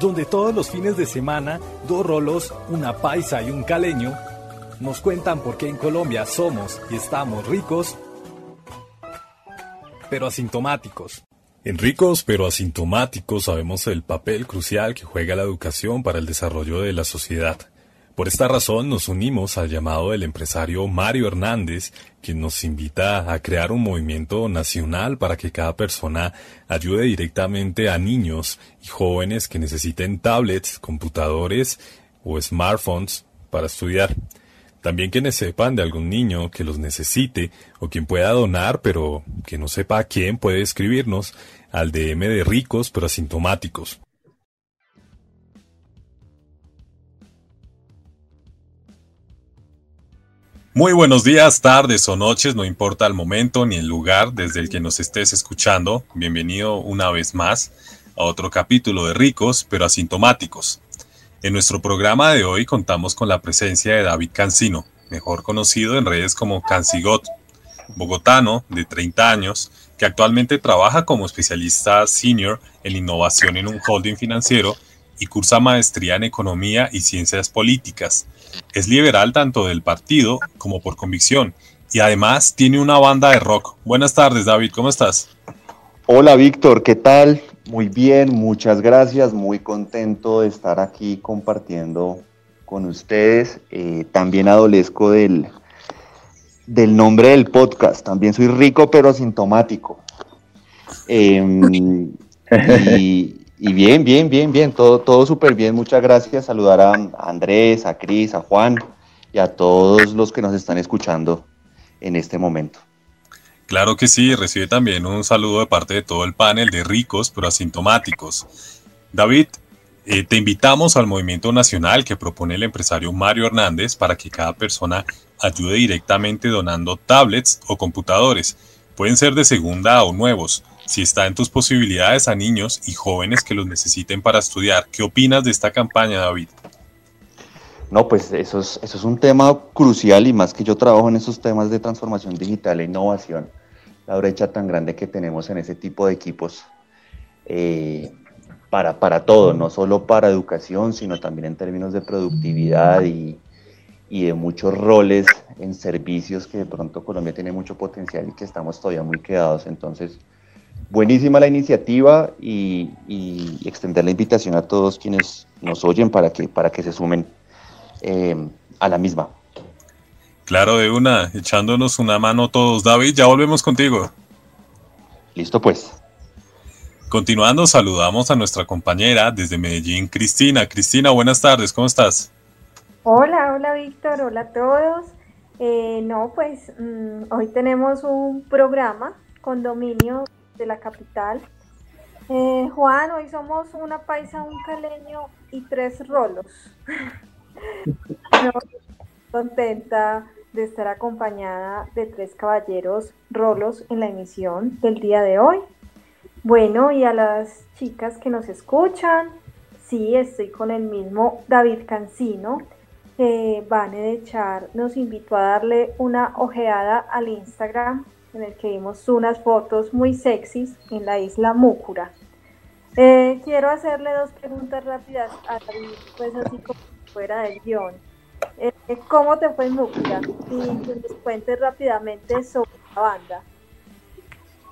donde todos los fines de semana dos rolos, una paisa y un caleño nos cuentan por qué en Colombia somos y estamos ricos, pero asintomáticos. En ricos pero asintomáticos sabemos el papel crucial que juega la educación para el desarrollo de la sociedad. Por esta razón nos unimos al llamado del empresario Mario Hernández, quien nos invita a crear un movimiento nacional para que cada persona ayude directamente a niños y jóvenes que necesiten tablets, computadores o smartphones para estudiar. También quienes sepan de algún niño que los necesite o quien pueda donar pero que no sepa a quién puede escribirnos al DM de ricos pero asintomáticos. Muy buenos días, tardes o noches, no importa el momento ni el lugar desde el que nos estés escuchando. Bienvenido una vez más a otro capítulo de Ricos pero Asintomáticos. En nuestro programa de hoy contamos con la presencia de David Cancino, mejor conocido en redes como Cancigot, bogotano de 30 años, que actualmente trabaja como especialista senior en innovación en un holding financiero y cursa maestría en economía y ciencias políticas es liberal tanto del partido como por convicción y además tiene una banda de rock. Buenas tardes, David, ¿cómo estás? Hola, Víctor, ¿qué tal? Muy bien, muchas gracias, muy contento de estar aquí compartiendo con ustedes. Eh, también adolezco del, del nombre del podcast, también soy rico pero asintomático. Em, y, y bien, bien, bien, bien, todo, todo súper bien. Muchas gracias. Saludar a Andrés, a Cris, a Juan y a todos los que nos están escuchando en este momento. Claro que sí, recibe también un saludo de parte de todo el panel de ricos pero asintomáticos. David, eh, te invitamos al movimiento nacional que propone el empresario Mario Hernández para que cada persona ayude directamente donando tablets o computadores. Pueden ser de segunda o nuevos si está en tus posibilidades a niños y jóvenes que los necesiten para estudiar. ¿Qué opinas de esta campaña, David? No, pues eso es, eso es un tema crucial y más que yo trabajo en esos temas de transformación digital e innovación, la brecha tan grande que tenemos en ese tipo de equipos eh, para, para todo, no solo para educación, sino también en términos de productividad y, y de muchos roles en servicios que de pronto Colombia tiene mucho potencial y que estamos todavía muy quedados. Entonces, buenísima la iniciativa y, extender la invitación a todos quienes nos oyen para que, para que se sumen eh, a la misma. Claro, de una, echándonos una mano todos. David, ya volvemos contigo. Listo, pues. Continuando, saludamos a nuestra compañera desde Medellín, Cristina. Cristina, buenas tardes, ¿cómo estás? Hola, hola Víctor, hola a todos. Eh, no, pues mm, hoy tenemos un programa, condominio de la capital. Eh, Juan, hoy somos una paisa, un caleño y tres rolos. contenta de estar acompañada de tres caballeros rolos en la emisión del día de hoy. Bueno, y a las chicas que nos escuchan, sí, estoy con el mismo David Cancino. Eh, Vane de Char nos invitó a darle una ojeada al Instagram en el que vimos unas fotos muy sexys en la isla Múcura. Eh, quiero hacerle dos preguntas rápidas a David, pues así como fuera del guion. Eh, ¿Cómo te fue en Múcura? Y que nos cuentes rápidamente sobre la banda.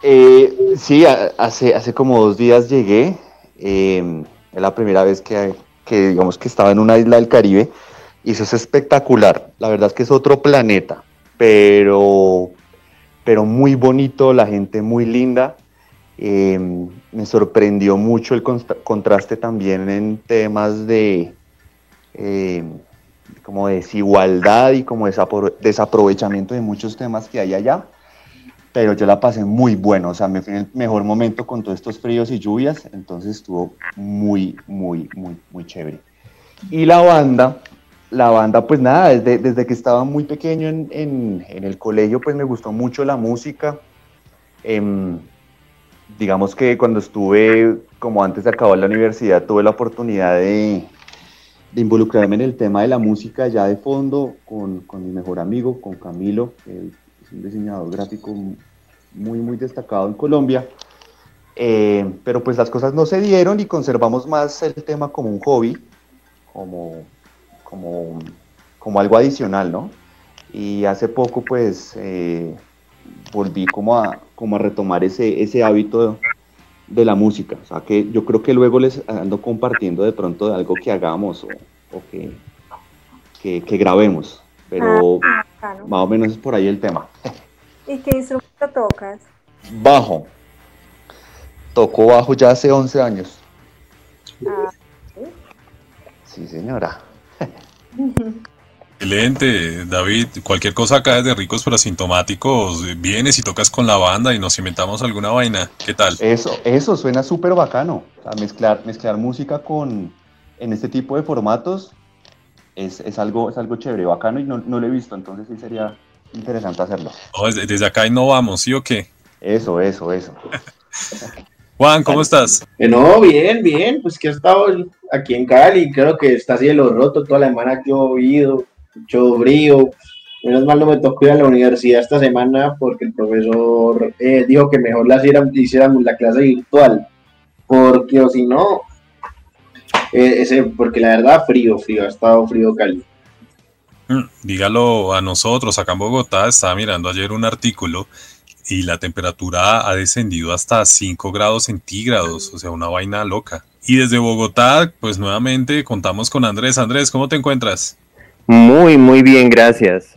Eh, sí, hace, hace como dos días llegué. Em, es la primera vez que, que, digamos que estaba en una isla del Caribe y eso es espectacular. La verdad es que es otro planeta, pero pero muy bonito, la gente muy linda. Eh, me sorprendió mucho el contraste también en temas de eh, como desigualdad y como desaprovechamiento de muchos temas que hay allá. Pero yo la pasé muy bueno, o sea, me fui en el mejor momento con todos estos fríos y lluvias, entonces estuvo muy, muy, muy, muy chévere. Y la banda, la banda, pues nada, desde, desde que estaba muy pequeño en, el colegio, pues me gustó mucho la música. Em, digamos que cuando estuve, como antes de acabar la universidad, tuve la oportunidad de, involucrarme en el tema de la música ya de fondo con, mi mejor amigo, con Camilo, que es un diseñador gráfico muy, muy destacado en Colombia. Eh, pero pues las cosas no se dieron y conservamos más el tema como un hobby, como, como, como algo adicional, ¿no? Y hace poco pues eh, volví como a, como a retomar ese, ese hábito de la música. O sea que yo creo que luego les ando compartiendo de pronto de algo que hagamos o, que, que, grabemos. Pero ah, más o menos es por ahí el tema. ¿Y qué instrumento tocas? Bajo. Toco bajo ya hace 11 años. Ah, ¿sí? señora. Excelente, David. Cualquier cosa acá desde Ricos pero Asintomáticos, vienes y tocas con la banda y nos inventamos alguna vaina. ¿Qué tal? Eso, eso suena súper bacano. mezclar, mezclar música con en este tipo de formatos es, algo, es algo chévere, bacano y no, no, lo he visto, entonces sí sería interesante hacerlo. desde, acá innovamos, ¿sí o qué? Eso, eso, eso. Juan, ¿cómo estás? Eh, no, bien, bien, pues que he estado aquí en Cali, creo que está cielo roto, toda la semana que he oído, mucho frío, menos mal no me tocó ir a la universidad esta semana porque el profesor eh, dijo que mejor la hiciéramos la clase virtual, porque o si no, eh, ese, porque la verdad, frío, frío, ha estado frío Cali. Mm, dígalo a nosotros, acá en Bogotá, estaba mirando ayer un artículo y la temperatura ha descendido hasta 5 grados centígrados, o sea, una vaina loca. Y desde Bogotá, pues nuevamente contamos con Andrés. Andrés, ¿cómo te encuentras? Muy, muy bien, gracias.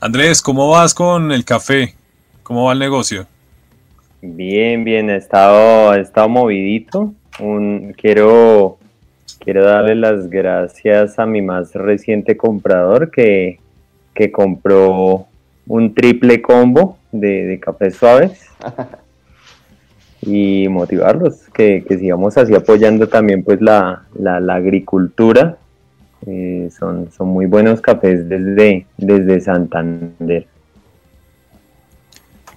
Andrés, ¿cómo vas con el café? ¿Cómo va el negocio? Bien, bien, he estado, he estado movidito quiero, quiero darle las gracias a mi más reciente comprador que, compró un triple combo de, de cafés suaves y motivarlos, que, sigamos así apoyando también pues la, agricultura. Eh, son, son muy buenos cafés desde, desde Santander.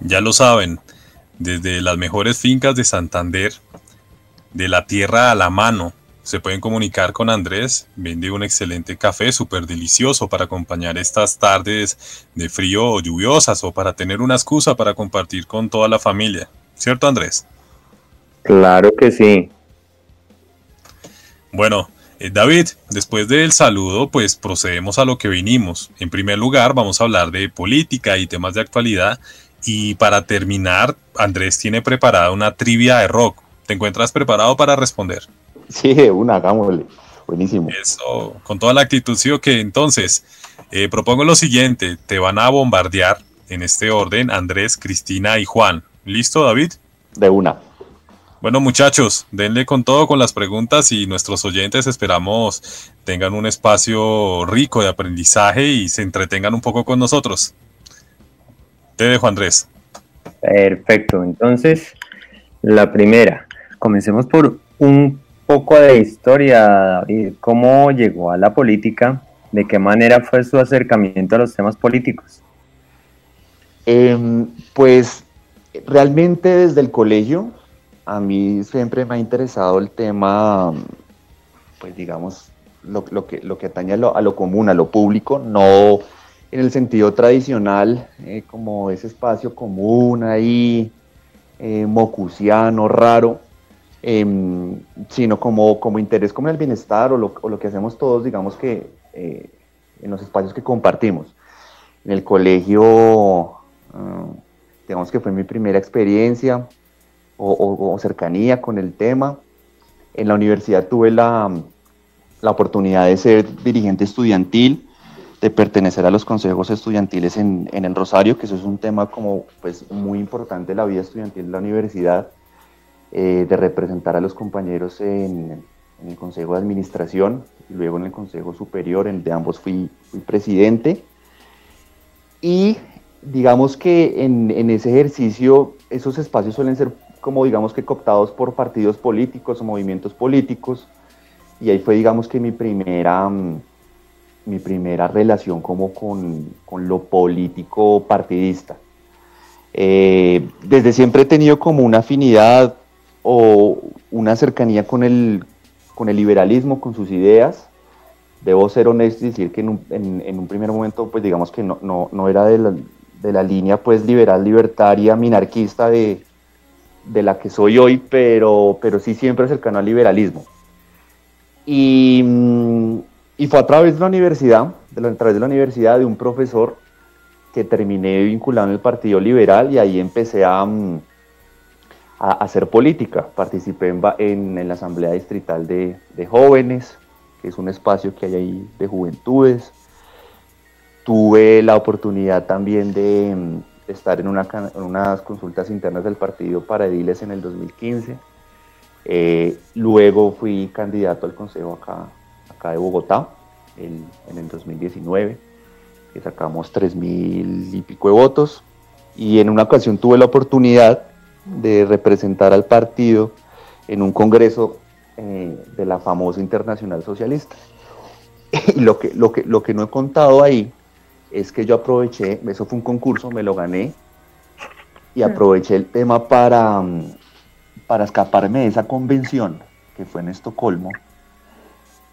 Ya lo saben, desde las mejores fincas de Santander de la tierra a la mano. Se pueden comunicar con Andrés, vende un excelente café súper delicioso para acompañar estas tardes de frío o lluviosas o para tener una excusa para compartir con toda la familia. ¿Cierto Andrés? Claro que sí. Bueno, eh, David, después del saludo, pues procedemos a lo que vinimos. En primer lugar, vamos a hablar de política y temas de actualidad. Y para terminar, Andrés tiene preparada una trivia de rock. ¿Te encuentras preparado para responder? Sí, una, hagámosle. Buenísimo. Eso, con toda la actitud, sí o que entonces, eh, propongo lo siguiente, te van a bombardear en este orden Andrés, Cristina y Juan. ¿Listo, David? De una. Bueno, muchachos, denle con todo con las preguntas y nuestros oyentes esperamos tengan un espacio rico de aprendizaje y se entretengan un poco con nosotros. Te dejo, Andrés. Perfecto, entonces, la primera. Comencemos por un poco de historia, David. ¿Cómo llegó a la política? ¿De qué manera fue su acercamiento a los temas políticos? Em, pues realmente desde el colegio a mí siempre me ha interesado el tema, pues digamos, lo, que, lo que atañe a lo, común, a lo público, no en el sentido tradicional, eh, como ese espacio común ahí, eh, mocusiano, raro, Em, sino como, como interés como el bienestar o lo, o lo que hacemos todos, digamos que eh, en los espacios que compartimos. En el colegio, ah, digamos que fue mi primera experiencia o, cercanía con el tema. En la universidad tuve la, la oportunidad de ser dirigente estudiantil, de pertenecer a los consejos estudiantiles en, en, el Rosario, que eso es un tema como pues muy importante la vida estudiantil de la universidad. Eh, de representar a los compañeros en, el Consejo de Administración y luego en el Consejo Superior, en el de ambos fui, presidente. Y digamos que en, ese ejercicio esos espacios suelen ser como digamos que cooptados por partidos políticos o movimientos políticos y ahí fue digamos que mi primera mm, mi primera relación como con, con lo político partidista. Eh, desde siempre he tenido como una afinidad o una cercanía con el, con el liberalismo, con sus ideas. Debo ser honesto y decir que en un, en, un primer momento, pues digamos que no, no, no era de la, de la, línea pues liberal, libertaria, minarquista de, de la que soy hoy, pero, pero sí siempre cercano al liberalismo. Y, mm, y fue a través de la universidad, de la, a través de la universidad de un profesor que terminé vinculado en el Partido Liberal y ahí empecé a, mm, a hacer política. Participé en, en, en la Asamblea Distrital de, de, Jóvenes, que es un espacio que hay ahí de juventudes. Tuve la oportunidad también de, mm, estar en, una, en, unas consultas internas del partido para ediles en el 2015. Eh, luego fui candidato al Consejo acá, acá de Bogotá en el 2019, que sacamos 3.000 y pico de votos. Y en una ocasión tuve la oportunidad de representar al partido en un congreso eh, de la famosa Internacional Socialista. Y lo que, lo, que, lo que no he contado ahí es que yo aproveché, eso fue un concurso, me lo gané, y aproveché el tema para, para escaparme de esa convención que fue en Estocolmo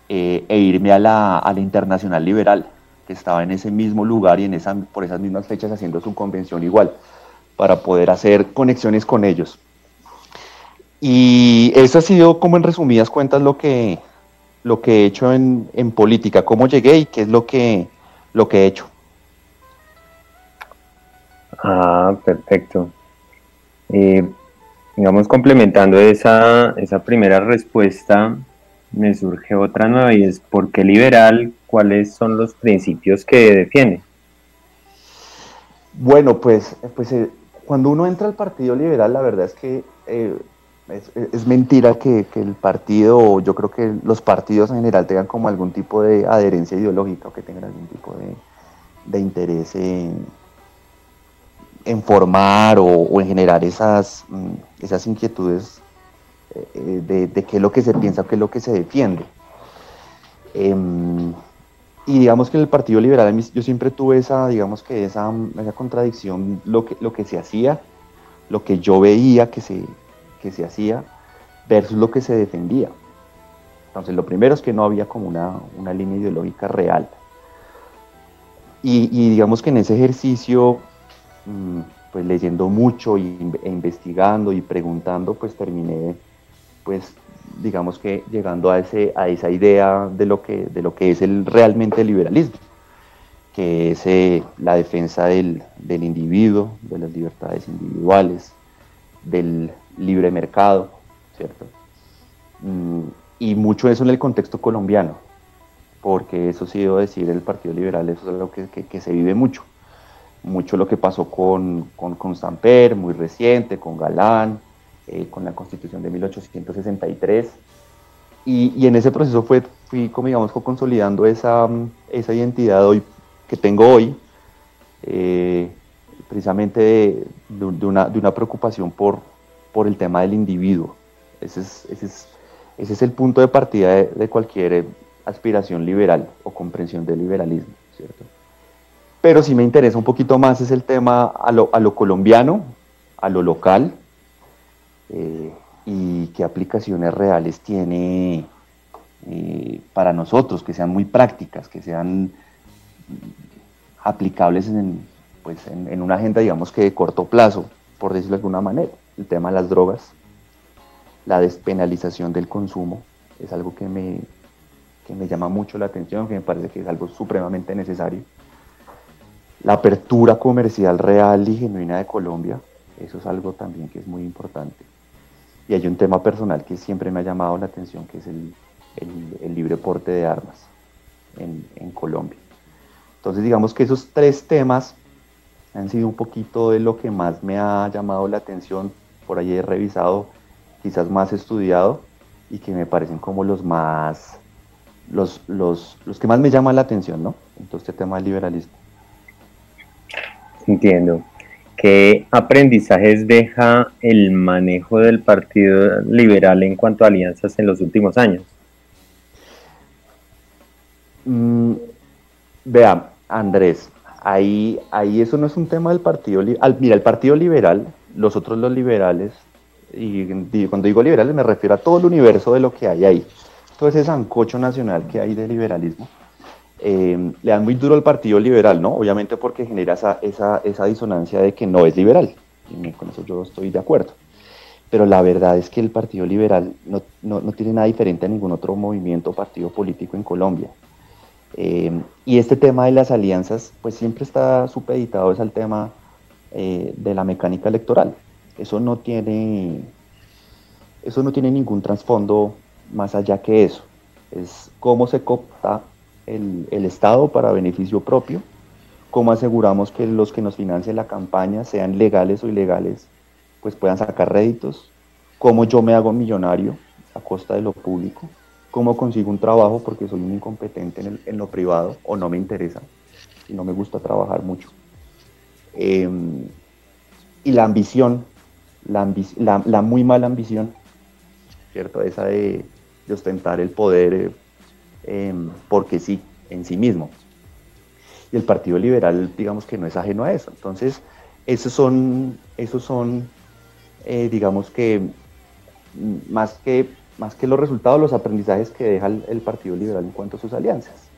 eh, e irme a la, a la, Internacional Liberal, que estaba en ese mismo lugar y en esa, por esas mismas fechas haciendo su convención igual, para poder hacer conexiones con ellos. Y eso ha sido como en resumidas cuentas lo que, lo que he hecho en, en política, cómo llegué y qué es lo que, lo que he hecho. Ah, perfecto. Eh, digamos, complementando esa, esa primera respuesta, me surge otra nueva y es ¿por qué liberal? ¿Cuáles son los principios que defiende? Bueno, pues, pues eh, cuando uno entra al Partido Liberal, la verdad es que eh, es, mentira que, el partido, yo creo que los partidos en general tengan como algún tipo de adherencia ideológica o que tengan algún tipo de, interés en, en formar o, o, en generar esas, mm, esas inquietudes eh, de, de, qué es lo que se piensa o qué es lo que se defiende. Eh, y digamos que en el Partido Liberal yo siempre tuve esa, digamos que esa, esa contradicción, lo que, lo que se hacía, lo que yo veía que se, que se hacía versus lo que se defendía. Entonces lo primero es que no había como una, una línea ideológica real. Y, digamos que en ese ejercicio, mm, pues leyendo mucho e investigando y preguntando, pues terminé pues digamos que llegando a, ese, a esa idea de lo que, de lo que es el, realmente el liberalismo, que es eh, la defensa del, del, individuo, de las libertades individuales, del libre mercado, ¿cierto? Mm, y mucho eso en el contexto colombiano, porque eso sí debo decir, el Partido Liberal, eso es algo que, que, se vive mucho. Mucho lo que pasó con, con, con Samper, muy reciente, con Galán, eh, con la constitución de 1863. Y, y, en ese proceso fue, fui, como digamos, consolidando esa, esa identidad hoy, que tengo hoy, eh, precisamente de, de, una, de, una, preocupación por, por el tema del individuo. Ese es, ese es, ese es el punto de partida de, de, cualquier aspiración liberal o comprensión del liberalismo, ¿cierto? Pero si me interesa un poquito más es el tema a lo, a lo colombiano, a lo local, eh, y qué aplicaciones reales tiene eh, para nosotros, que sean muy prácticas, que sean aplicables en, pues, en, una agenda, digamos que de corto plazo, por decirlo de alguna manera. El tema de las drogas, la despenalización del consumo, es algo que me, que me llama mucho la atención, que me parece que es algo supremamente necesario. La apertura comercial real y genuina de Colombia, eso es algo también que es muy importante. Y hay un tema personal que siempre me ha llamado la atención, que es el, el, libre porte de armas en, en, Colombia. Entonces digamos que esos tres temas han sido un poquito de lo que más me ha llamado la atención, por ahí he revisado, quizás más estudiado, y que me parecen como los más, los, los, los que más me llaman la atención, ¿no? Entonces este tema del liberalismo. Entiendo. ¿Qué aprendizajes deja el manejo del Partido Liberal en cuanto a alianzas en los últimos años? Mm, vea, Andrés, ahí, ahí eso no es un tema del Partido Liberal. Mira, el Partido Liberal, los otros los liberales, y, cuando digo liberales me refiero a todo el universo de lo que hay ahí, todo ese sancocho nacional que hay de liberalismo eh, le dan muy duro al Partido Liberal, ¿no? Obviamente porque genera esa, esa, esa disonancia de que no es liberal. Y con eso yo estoy de acuerdo. pero la verdad es que el Partido Liberal no, no, no tiene nada diferente a ningún otro movimiento o partido político en Colombia. Eh, y este tema de las alianzas, pues siempre está supeditado es al tema eh, de la mecánica electoral. Eso no tiene, eso no tiene ningún trasfondo más allá que eso. Es cómo se copta el, el Estado para beneficio propio, cómo aseguramos que los que nos financien la campaña, sean legales o ilegales, pues puedan sacar réditos, cómo yo me hago millonario a costa de lo público, cómo consigo un trabajo porque soy un incompetente en, lo privado o no me interesa y no me gusta trabajar mucho. Em, y la ambición, la, muy mala ambición, ¿cierto? Esa de, ostentar el poder eh, em, porque sí, en sí mismo. Y el Partido Liberal, digamos que no es ajeno a eso. Entonces, esos son, esos son eh, digamos que mm, más que más que los resultados, los aprendizajes que deja el, Partido Liberal en cuanto a sus alianzas.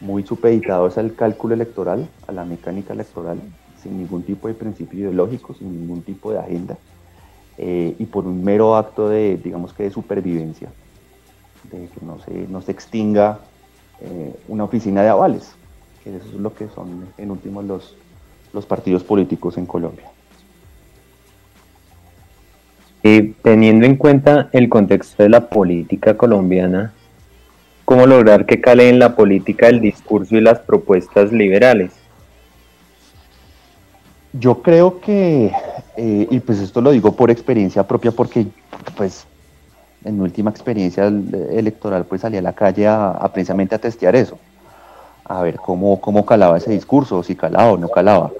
Muy supeditados al cálculo electoral, a la mecánica electoral, sin ningún tipo de principio ideológico, sin ningún tipo de agenda, eh, y por un mero acto de, digamos que de supervivencia, de que no se, no se extinga eh, una oficina de avales, que eso es lo que son en último los, los partidos políticos en Colombia. Eh, teniendo en cuenta el contexto de la política colombiana, ¿cómo lograr que cale en la política el discurso y las propuestas liberales? Yo creo que, eh, y pues esto lo digo por experiencia propia, porque pues en mi última experiencia electoral pues salí a la calle a, precisamente a testear eso, a ver cómo, cómo calaba ese discurso, si calaba o no calaba.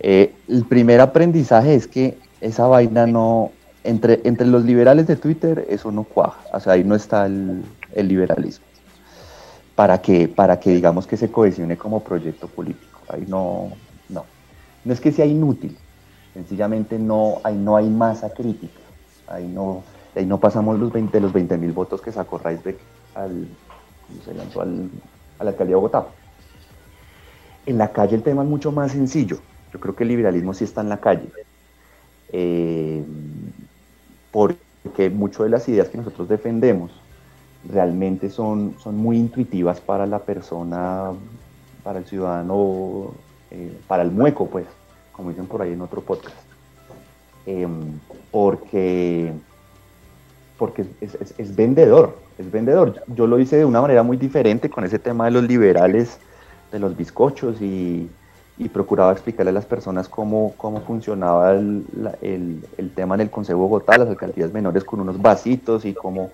Eh, el primer aprendizaje es que esa vaina no, entre, entre los liberales de Twitter eso no cuaja, o sea, ahí no está el, liberalismo. Para que, para que digamos que se cohesione como proyecto político. Ahí no, no. No es que sea inútil, sencillamente no, ahí no hay masa crítica. Ahí no, ahí no pasamos los 20, los 20 mil votos que sacó Reisbeck al, se lanzó al, a la alcaldía de Bogotá. En la calle el tema es mucho más sencillo. Yo creo que el liberalismo sí está en la calle. Eh, porque muchas de las ideas que nosotros defendemos realmente son, son muy intuitivas para la persona, para el ciudadano, eh, para el mueco, pues, como dicen por ahí en otro podcast. Em, porque porque es, vendedor, es vendedor. Yo lo hice de una manera muy diferente con ese tema de los liberales, de los bizcochos y, y procuraba explicarle a las personas cómo, cómo funcionaba el, el, tema en el Consejo Bogotá, las alcaldías menores con unos vasitos y cómo,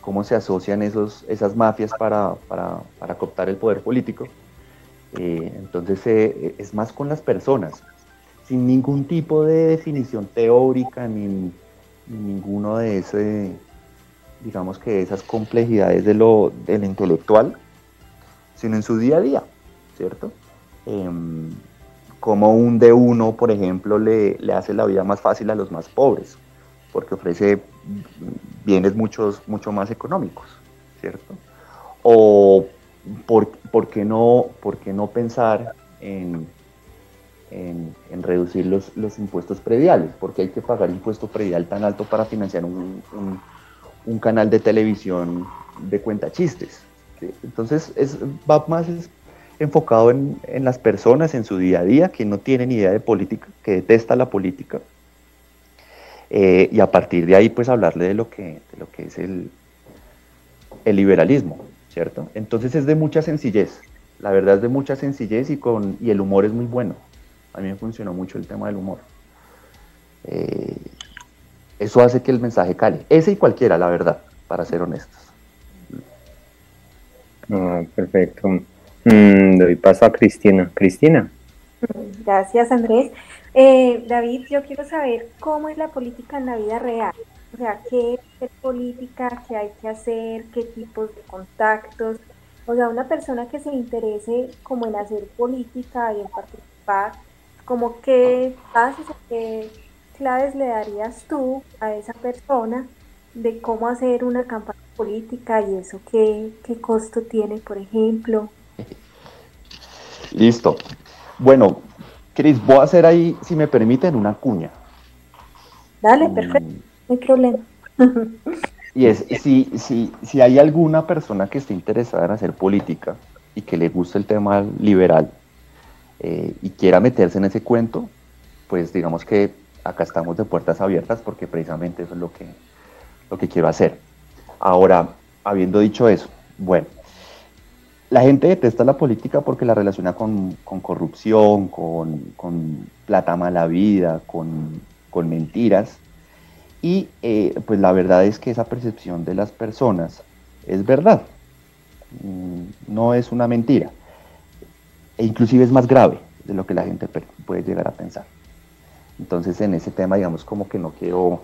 cómo se asocian esos, esas mafias para, para, para cooptar el poder político. Eh, entonces eh, es más con las personas, sin ningún tipo de definición teórica ni ninguno de ese, digamos que esas complejidades de lo, del intelectual, sino en su día a día, ¿cierto? Em, como un de uno, por ejemplo, le, hace la vida más fácil a los más pobres, porque ofrece bienes muchos, mucho más económicos, ¿cierto? O por, qué, no, por no pensar en, en, reducir los, los, impuestos prediales, porque hay que pagar impuesto predial tan alto para financiar un, un, canal de televisión de cuenta chistes. Entonces es, va más enfocado en, las personas, en su día a día, que no tienen idea de política, que detesta la política. Eh, y a partir de ahí, pues hablarle de lo que, lo que es el, el liberalismo, ¿cierto? Entonces es de mucha sencillez, la verdad es de mucha sencillez y, con, y el humor es muy bueno. A mí me funcionó mucho el tema del humor. Eh, eso hace que el mensaje cale. Ese y cualquiera, la verdad, para ser honestos. Ah, perfecto. Mm, doy paso a Cristina. Cristina. Gracias, Andrés. Eh, David, yo quiero saber cómo es la política en la vida real. O sea, qué es política, qué hay que hacer, qué tipos de contactos. O sea, una persona que se interese como en hacer política y en participar, como qué pasos o qué claves le darías tú a esa persona de cómo hacer una campaña política y eso qué, qué costo tiene, por ejemplo. Listo. Bueno, Cris, voy a hacer ahí, si me permiten, una cuña. Dale, mm, perfecto. no hay problema. Y es, si, si, si hay alguna persona que esté interesada en hacer política y que le guste el tema liberal eh, y quiera meterse en ese cuento, pues digamos que acá estamos de puertas abiertas porque precisamente eso es lo que, lo que quiero hacer. Ahora, habiendo dicho eso, bueno, la gente detesta la política porque la relaciona con, corrupción, con, plata mala vida, con, mentiras. Y eh, pues la verdad es que esa percepción de las personas es verdad, mm, no es una mentira. E inclusive es más grave de lo que la gente puede llegar a pensar. Entonces en ese tema digamos como que no quiero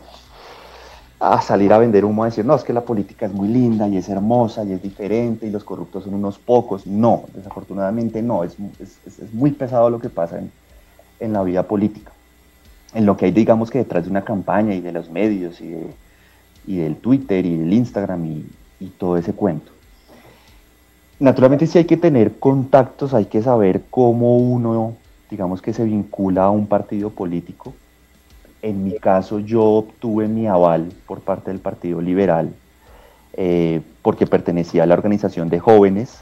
a salir a vender humo a decir, no, es que la política es muy linda y es hermosa y es diferente y los corruptos son unos pocos. No, desafortunadamente no, es, es, muy pesado lo que pasa en, en, la vida política. En lo que hay, digamos que detrás de una campaña y de los medios y, de, y del Twitter y del Instagram y todo ese cuento. Naturalmente sí hay que tener contactos, hay que saber cómo uno, digamos que se vincula a un partido político en mi caso yo obtuve mi aval por parte del Partido Liberal eh, porque pertenecía a la organización de jóvenes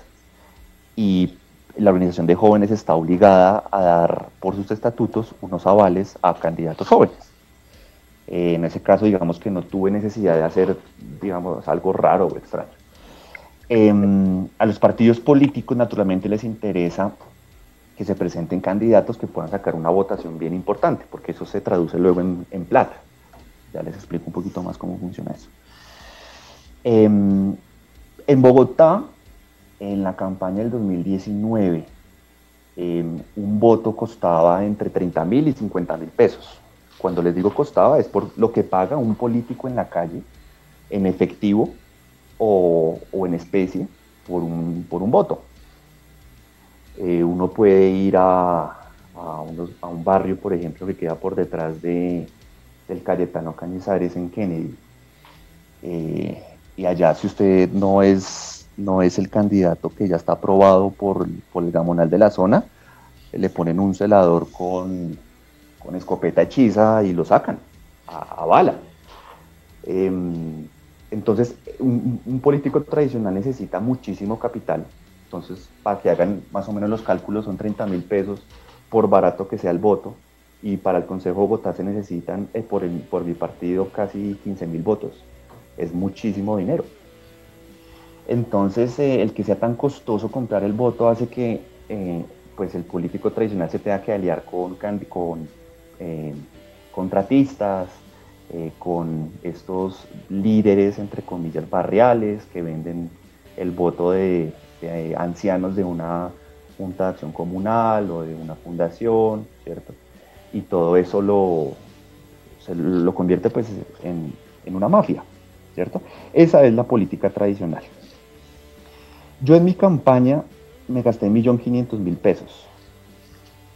y la organización de jóvenes está obligada a dar por sus estatutos unos avales a candidatos jóvenes. Eh, en ese caso, digamos que no tuve necesidad de hacer, digamos, algo raro o extraño. Em, a los partidos políticos, naturalmente, les interesa que se presenten candidatos que puedan sacar una votación bien importante, porque eso se traduce luego en, plata. Ya les explico un poquito más cómo funciona eso. Em, en Bogotá, en la campaña del 2019, em, un voto costaba entre 30 mil y 50 mil pesos. Cuando les digo costaba es por lo que paga un político en la calle en efectivo o, en especie por un, por un voto. Eh, uno puede ir a, a, un barrio, por ejemplo, que queda por detrás de, del Cayetano Cañizares en Kennedy. Eh, y allá, si usted no es, no es el candidato que ya está aprobado por, por el gamonal de la zona, le ponen un celador con, con escopeta hechiza y lo sacan a, bala. Em, entonces, un, político tradicional necesita muchísimo capital entonces, para que hagan más o menos los cálculos, son 30 mil pesos por barato que sea el voto. Y para el Consejo de Bogotá se necesitan, eh, por, por mi partido, casi 15 mil votos. Es muchísimo dinero. Entonces, eh, el que sea tan costoso comprar el voto hace que eh, pues el político tradicional se tenga que aliar con contratistas, con estos líderes, entre comillas, barriales que venden el voto de, eh, ancianos de una junta de acción comunal o de una fundación, ¿cierto? Y todo eso lo, lo convierte pues en, en una mafia, ¿cierto? Esa es la política tradicional. Yo en mi campaña me gasté 1.500.000 pesos,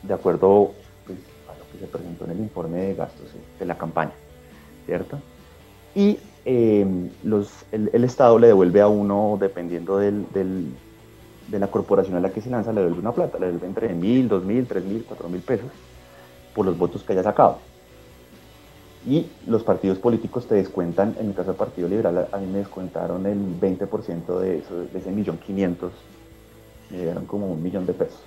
de acuerdo pues, a lo que se presentó en el informe de gastos de la campaña, ¿cierto? Y eh, los, el, Estado le devuelve a uno, dependiendo del, de la corporación a la que se lanza le devuelve una plata, le devuelve entre mil, dos mil, tres mil, cuatro mil pesos por los votos que haya sacado. Y los partidos políticos te descuentan, en el caso del Partido Liberal, a mí me descuentaron el 20% de, de ese millón quinientos, me dieron como un millón de pesos,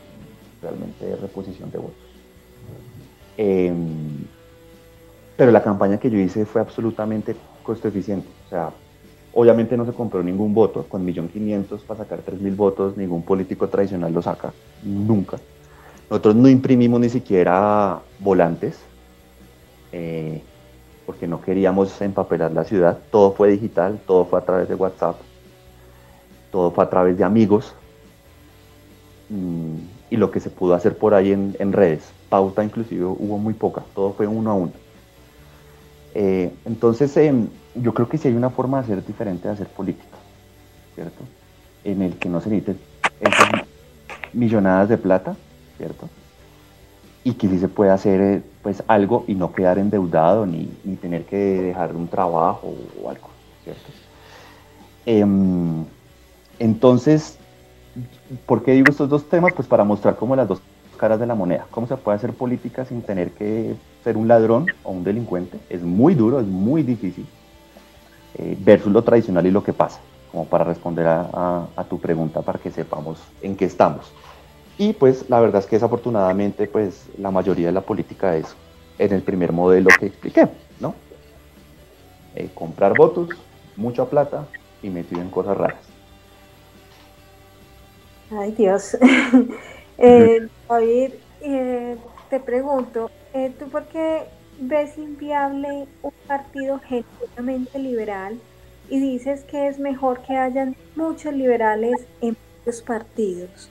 realmente de reposición de votos. Em, pero la campaña que yo hice fue absolutamente costo eficiente, o sea, Obviamente no se compró ningún voto, con 1.500.000 para sacar 3.000 votos, ningún político tradicional lo saca, nunca. Nosotros no imprimimos ni siquiera volantes, eh, porque no queríamos empapelar la ciudad, todo fue digital, todo fue a través de WhatsApp, todo fue a través de amigos, mm, y lo que se pudo hacer por ahí en, redes, pauta inclusive hubo muy poca, todo fue uno a uno. Eh, entonces, em, yo creo que sí hay una forma de hacer diferente de hacer política, ¿cierto? En el que no se necesiten esas millonadas de plata, ¿cierto? Y que sí se puede hacer eh, pues algo y no quedar endeudado ni, tener que dejar un trabajo o algo, ¿cierto? Em, entonces, ¿por qué digo estos dos temas? Pues para mostrar como las dos caras de la moneda. ¿Cómo se puede hacer política sin tener que ser un ladrón o un delincuente? Es muy duro, es muy difícil. Eh, versus lo tradicional y lo que pasa, como para responder a, tu pregunta, para que sepamos en qué estamos. Y pues la verdad es que desafortunadamente pues la mayoría de la política es en el primer modelo que expliqué, ¿no? Eh, comprar votos, mucha plata y metido en cosas raras. Ay Dios. eh, David, eh, te pregunto, eh, ¿tú por qué ves inviable un partido genuinamente liberal y dices que es mejor que hayan muchos liberales en muchos partidos?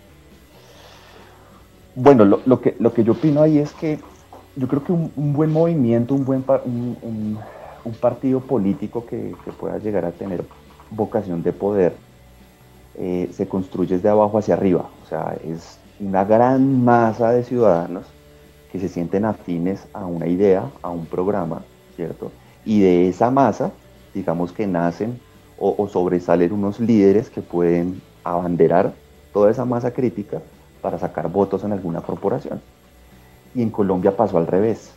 Bueno, lo, que, lo que yo opino ahí es que yo creo que un, buen movimiento, un buen un, partido político que, pueda llegar a tener vocación de poder, eh, se construye desde abajo hacia arriba. O sea, es una gran masa de ciudadanos que se sienten afines a una idea, a un programa, ¿cierto? Y de esa masa, digamos que nacen o, sobresalen unos líderes que pueden abanderar toda esa masa crítica para sacar votos en alguna corporación. Y en Colombia pasó al revés.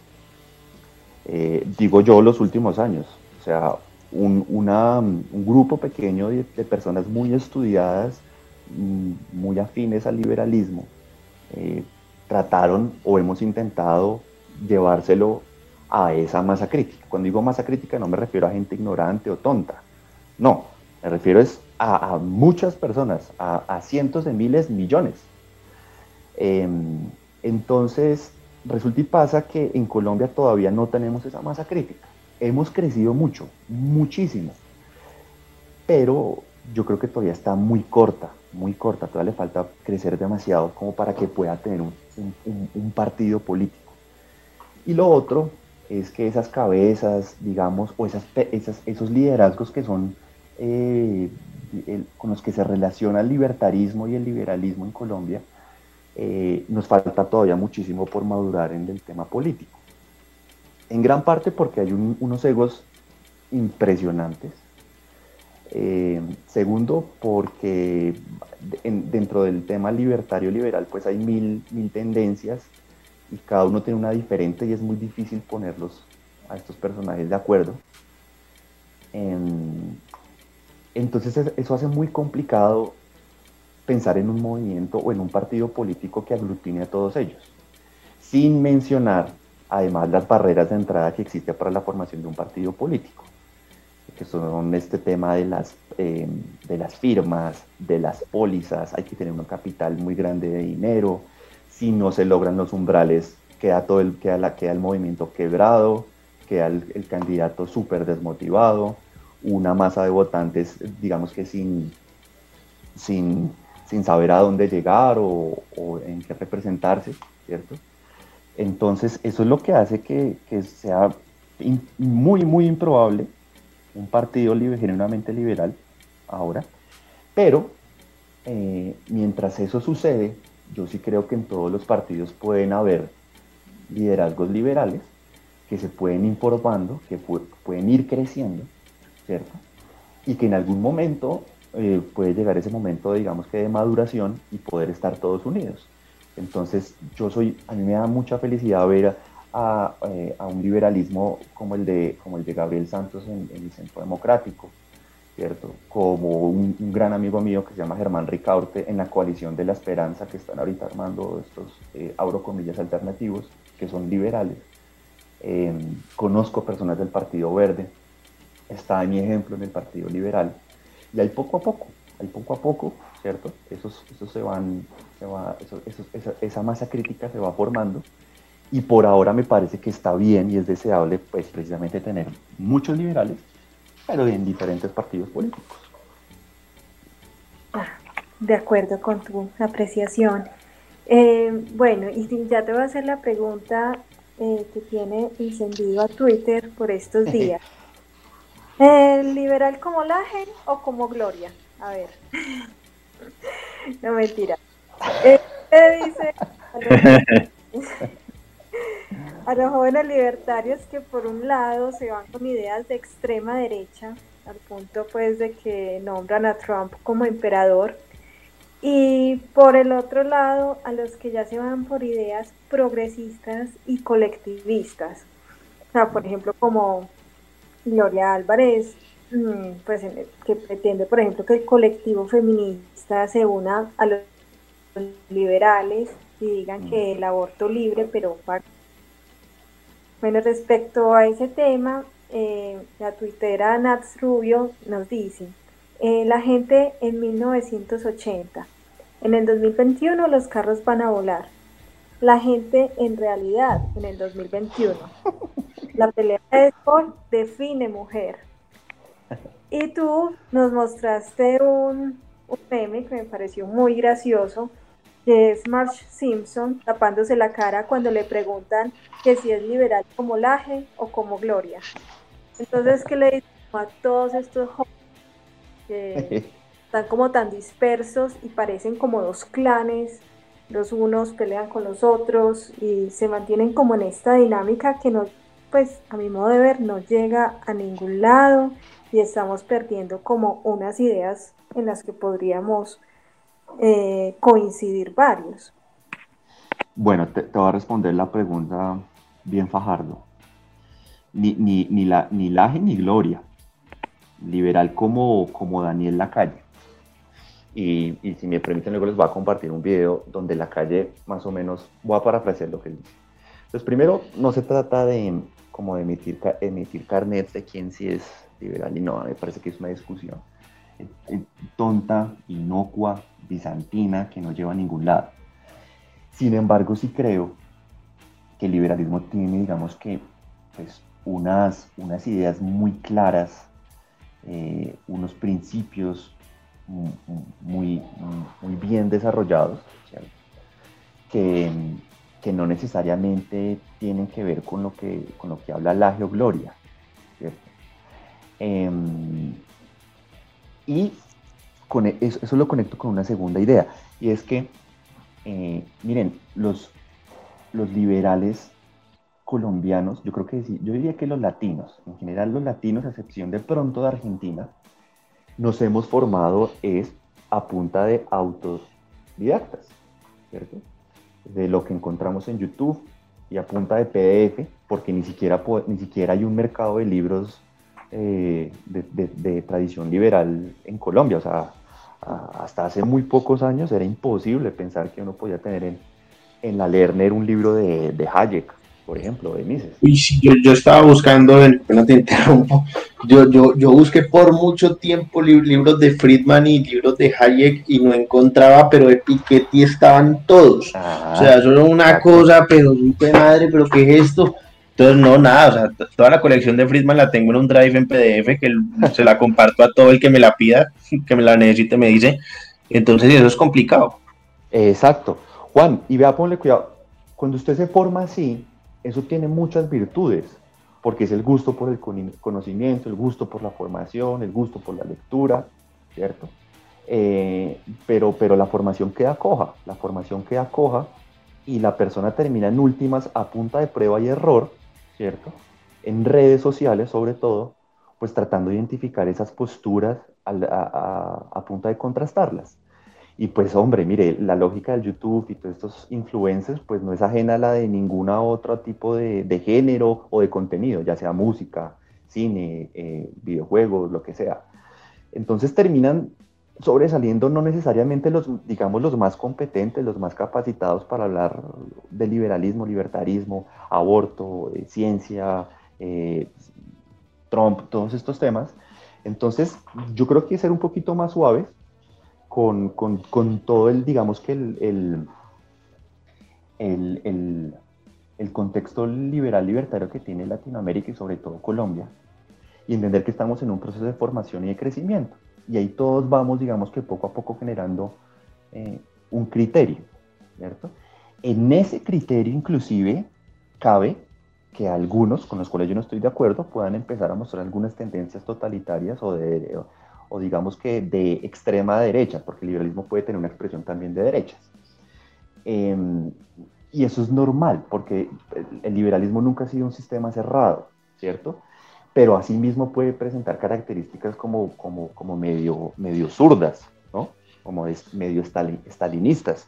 Eh, digo yo los últimos años. O sea, un, grupo pequeño de, personas muy estudiadas, mm, muy afines al liberalismo, eh, trataron o hemos intentado llevárselo a esa masa crítica. Cuando digo masa crítica no me refiero a gente ignorante o tonta. No, me refiero es a, muchas personas, a, cientos de miles, millones. Em, entonces, resulta y pasa que en Colombia todavía no tenemos esa masa crítica. Hemos crecido mucho, muchísimo, pero yo creo que todavía está muy corta, muy corta, todavía le falta crecer demasiado como para que pueda tener un, partido político. Y lo otro es que esas cabezas, digamos, o esas, esos liderazgos que son eh, con los que se relaciona el libertarismo y el liberalismo en Colombia, eh, nos falta todavía muchísimo por madurar en el tema político. En gran parte porque hay unos egos impresionantes. Eh, segundo, porque dentro del tema libertario liberal pues hay mil, mil tendencias y cada uno tiene una diferente y es muy difícil ponerlos a estos personajes de acuerdo. Em, entonces eso hace muy complicado pensar en un movimiento o en un partido político que aglutine a todos ellos, sin mencionar además las barreras de entrada que existen para la formación de un partido político, que son este tema de las, eh, de las firmas, de las pólizas, hay que tener un capital muy grande de dinero, si no se logran los umbrales, queda, todo el, queda, la, queda el movimiento quebrado, queda el, candidato súper desmotivado, una masa de votantes, digamos que sin, sin sin saber a dónde llegar o, en qué representarse, ¿cierto? Entonces, eso es lo que hace que, sea muy, muy improbable un partido libre, genuinamente liberal ahora, pero eh, mientras eso sucede, yo sí creo que en todos los partidos pueden haber liderazgos liberales que se pueden ir que pueden ir creciendo, ¿cierto? Y que en algún momento eh, puede llegar ese momento, digamos que de maduración y poder estar todos unidos. Entonces, yo soy, a mí me da mucha felicidad ver a, eh, un liberalismo como el de, como el de Gabriel Santos en, el Centro Democrático, ¿cierto? Como un, gran amigo mío que se llama Germán Ricaurte en la coalición de la esperanza que están ahorita armando estos, eh, comillas, alternativos, que son liberales. Em, conozco personas del Partido Verde, está mi ejemplo en el Partido Liberal, y ahí poco a poco, ahí poco a poco, ¿cierto? Esos, esos se van, se va, esa, masa crítica se va formando y por ahora me parece que está bien y es deseable, pues precisamente tener muchos liberales, pero en diferentes partidos políticos. Ah, de acuerdo con tu apreciación. Eh, bueno, y ya te voy a hacer la pregunta eh, que tiene encendido a Twitter por estos días. ¿El liberal como Laje o como Gloria? A ver. no mentira. Eh, ¿Qué dice a los, jóvenes libertarios que por un lado se van con ideas de extrema derecha, al punto pues de que nombran a Trump como emperador, Y por el otro lado, a los que ya se van por ideas progresistas y colectivistas. O sea, por ejemplo, como Gloria Álvarez, mm, pues que pretende, por ejemplo, que el colectivo feminista se una a los liberales y digan que el aborto libre, pero bueno, respecto a ese tema, eh, la tuitera Nats Rubio nos dice, eh, la gente en 1980, en el 2021 los carros van a volar, la gente en realidad en el 2021. La pelea de sport define mujer. Y tú nos mostraste un, un meme que me pareció muy gracioso, que es Marge Simpson tapándose la cara cuando le preguntan que si es liberal como Laje o como Gloria. Entonces, ¿qué le digo a todos estos jóvenes que están como tan dispersos y parecen como dos clanes? Los unos pelean con los otros y se mantienen como en esta dinámica que no, pues a mi modo de ver, no llega a ningún lado y estamos perdiendo como unas ideas en las que podríamos eh, coincidir varios. Bueno, te, voy a responder la pregunta bien fajardo. Ni, ni, ni, la, ni Laje ni Gloria. Liberal como, como Daniel Lacalle. Y, y, si me permiten, luego les voy a compartir un video donde la calle, más o menos, voy a parafrasear lo que él dice. Entonces, primero, no se trata de como de emitir, emitir carnets de quién sí es liberal y no, me parece que es una discusión tonta, inocua, bizantina, que no lleva a ningún lado. Sin embargo, sí creo que el liberalismo tiene, digamos que, pues, unas, unas ideas muy claras, eh, unos principios muy, muy bien desarrollados, que, que, no necesariamente tienen que ver con lo que, con lo que habla la Gloria. ¿cierto? Em, y eso, lo conecto con una segunda idea, y es que, eh, miren, los, los liberales colombianos, yo creo que yo diría que los latinos, en general los latinos, a excepción de pronto de Argentina, nos hemos formado es a punta de autodidactas, ¿cierto? De lo que encontramos en YouTube y a punta de PDF, porque ni siquiera, ni siquiera hay un mercado de libros eh, de, tradición liberal en Colombia. O sea, hasta hace muy pocos años era imposible pensar que uno podía tener en, en la Lerner un libro de, de Hayek, por ejemplo, de Mises. yo, yo, estaba buscando, no te interrumpo, yo, yo, yo busqué por mucho tiempo libros de Friedman y libros de Hayek y no encontraba, pero de Piketty estaban todos. o sea, eso era una cosa, pero madre, pero ¿qué es esto? Entonces, no, nada, o sea, toda la colección de Friedman la tengo en un drive en PDF que se la comparto a todo el que me la pida, que me la necesite, me dice. Entonces, eso es complicado. Exacto. Juan, y vea, ponle cuidado. Cuando usted se forma así, eso tiene muchas virtudes, porque es el gusto por el conocimiento, el gusto por la formación, el gusto por la lectura, ¿cierto? Eh, pero, pero la formación queda coja, la formación queda coja y la persona termina en últimas a punta de prueba y error ¿cierto? En redes sociales, sobre todo, pues tratando de identificar esas posturas a, punta de contrastarlas. Y pues hombre, mire, la lógica del YouTube y todos estos influencers pues no es ajena a la de ninguna otro tipo de, género o de contenido, ya sea música, cine, eh, videojuegos, lo que sea. Entonces terminan sobresaliendo no necesariamente los, digamos, los más competentes, los más capacitados para hablar de liberalismo, libertarismo, aborto, eh, ciencia, eh, Trump, todos estos temas. Entonces, yo creo que ser un poquito más suaves con, con, todo el, digamos que el, el, el, el contexto liberal libertario que tiene Latinoamérica y sobre todo Colombia, y entender que estamos en un proceso de formación y de crecimiento y ahí todos vamos, digamos que poco a poco generando eh, un criterio, ¿cierto? En ese criterio inclusive cabe que algunos, con los cuales yo no estoy de acuerdo, puedan empezar a mostrar algunas tendencias totalitarias o, de, o, digamos que de extrema derecha, porque el liberalismo puede tener una expresión también de derechas. Em, y eso es normal, porque el liberalismo nunca ha sido un sistema cerrado, ¿cierto? Pero asimismo puede presentar características como, como, como medio, medio zurdas, ¿no? como medio stalinistas.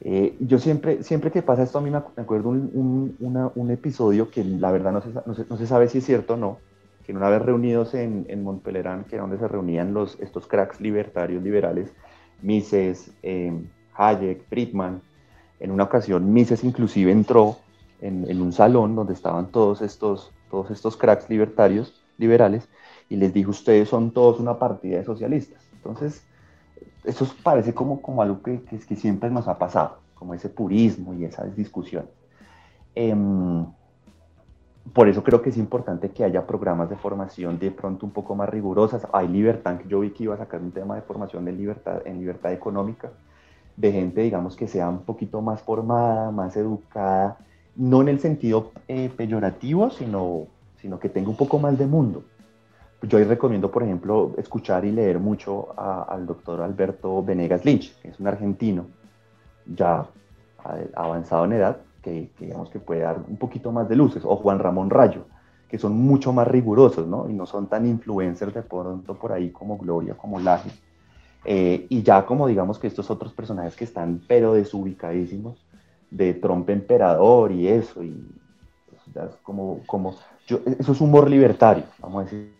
Eh, yo siempre, siempre que pasa esto, a mí me acuerdo un, un, episodio que la verdad no se, no, se, sabe si es cierto o no, que una vez reunidos en, en Montpellerin, que era donde se reunían los, estos cracks libertarios liberales, Mises, eh, Hayek, Friedman, en una ocasión Mises inclusive entró en, en, un salón donde estaban todos estos, todos estos cracks libertarios, liberales, y les dijo, ustedes son todos una partida de socialistas. Entonces, eso parece como, como algo que, que, siempre nos ha pasado, como ese purismo y esa discusión. Em, por eso creo que es importante que haya programas de formación de pronto un poco más rigurosas. Hay libertad, yo vi que iba a sacar un tema de formación de libertad, en libertad económica, de gente, digamos, que sea un poquito más formada, más educada, no en el sentido eh, peyorativo, sino, sino que tenga un poco más de mundo yo ahí recomiendo, por ejemplo, escuchar y leer mucho al doctor Alberto Venegas Lynch, que es un argentino ya avanzado en edad, que, digamos que puede dar un poquito más de luces, o Juan Ramón Rayo, que son mucho más rigurosos, ¿no? Y no son tan influencers de pronto por ahí como Gloria, como Laje. Eh, y ya como digamos que estos otros personajes que están pero desubicadísimos, de Trump emperador y eso, y pues, ya es como, como eso es humor libertario, vamos a decir,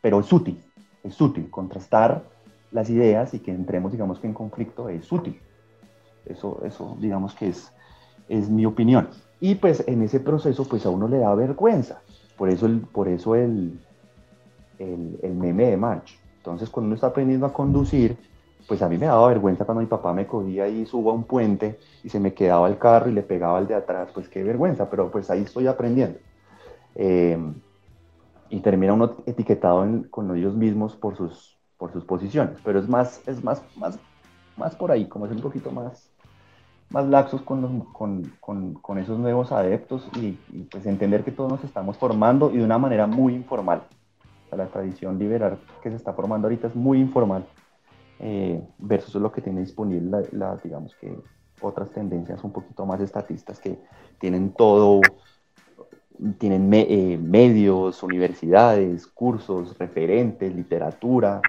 pero es útil, es útil contrastar las ideas y que entremos, digamos que en conflicto es útil. Eso, eso digamos que es, es mi opinión. Y pues en ese proceso, pues a uno le da vergüenza. Por eso el, por eso el, el, el meme de March. Entonces, cuando uno está aprendiendo a conducir, pues a mí me daba vergüenza cuando mi papá me cogía y subo a un puente y se me quedaba el carro y le pegaba al de atrás, pues qué vergüenza, pero pues ahí estoy aprendiendo. Eh, y termina uno etiquetado con ellos mismos por sus, posiciones, pero es más, es más, más, más por ahí, como es un poquito más, más laxos con, con esos nuevos adeptos y, pues entender que todos nos estamos formando y de una manera muy informal. la tradición liberal que se está formando ahorita es muy informal eh, versus lo que tiene disponible la, digamos que otras tendencias un poquito más estatistas que tienen todo tienen eh, medios, universidades, cursos, referentes, literatura,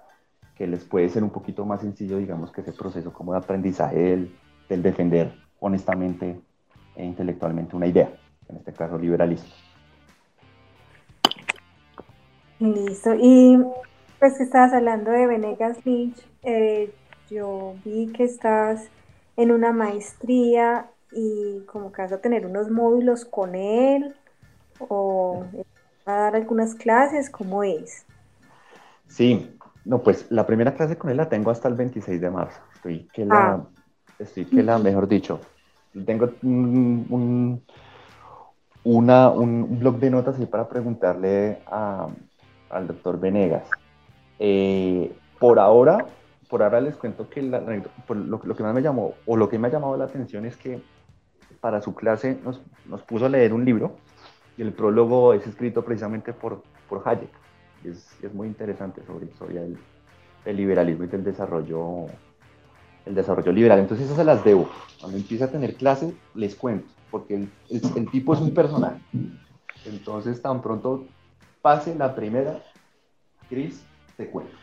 que les puede ser un poquito más sencillo, digamos, que ese proceso como de aprendizaje del, defender honestamente e intelectualmente una idea, en este caso liberalismo. Listo. Y pues que estabas hablando de Venegas Lynch, eh, yo vi que estás en una maestría y como que vas a tener unos módulos con él o a dar algunas clases? ¿Cómo es? Sí, no, pues la primera clase con él la tengo hasta el 26 de marzo. Estoy que la, ah. estoy que la, mejor dicho, tengo un, una, un blog de notas ahí para preguntarle al doctor Venegas. Eh, por ahora, por ahora les cuento que lo, que más me llamó, o lo que me ha llamado la atención es que para su clase nos, puso a leer un libro y el prólogo es escrito precisamente por, por Hayek. Es, es muy interesante sobre, sobre el, el, liberalismo y el desarrollo, el desarrollo liberal. Entonces esas se las debo. Cuando empiece a tener clase, les cuento, porque el, el, tipo es un personaje. Entonces tan pronto pase la primera, Cris, te cuento.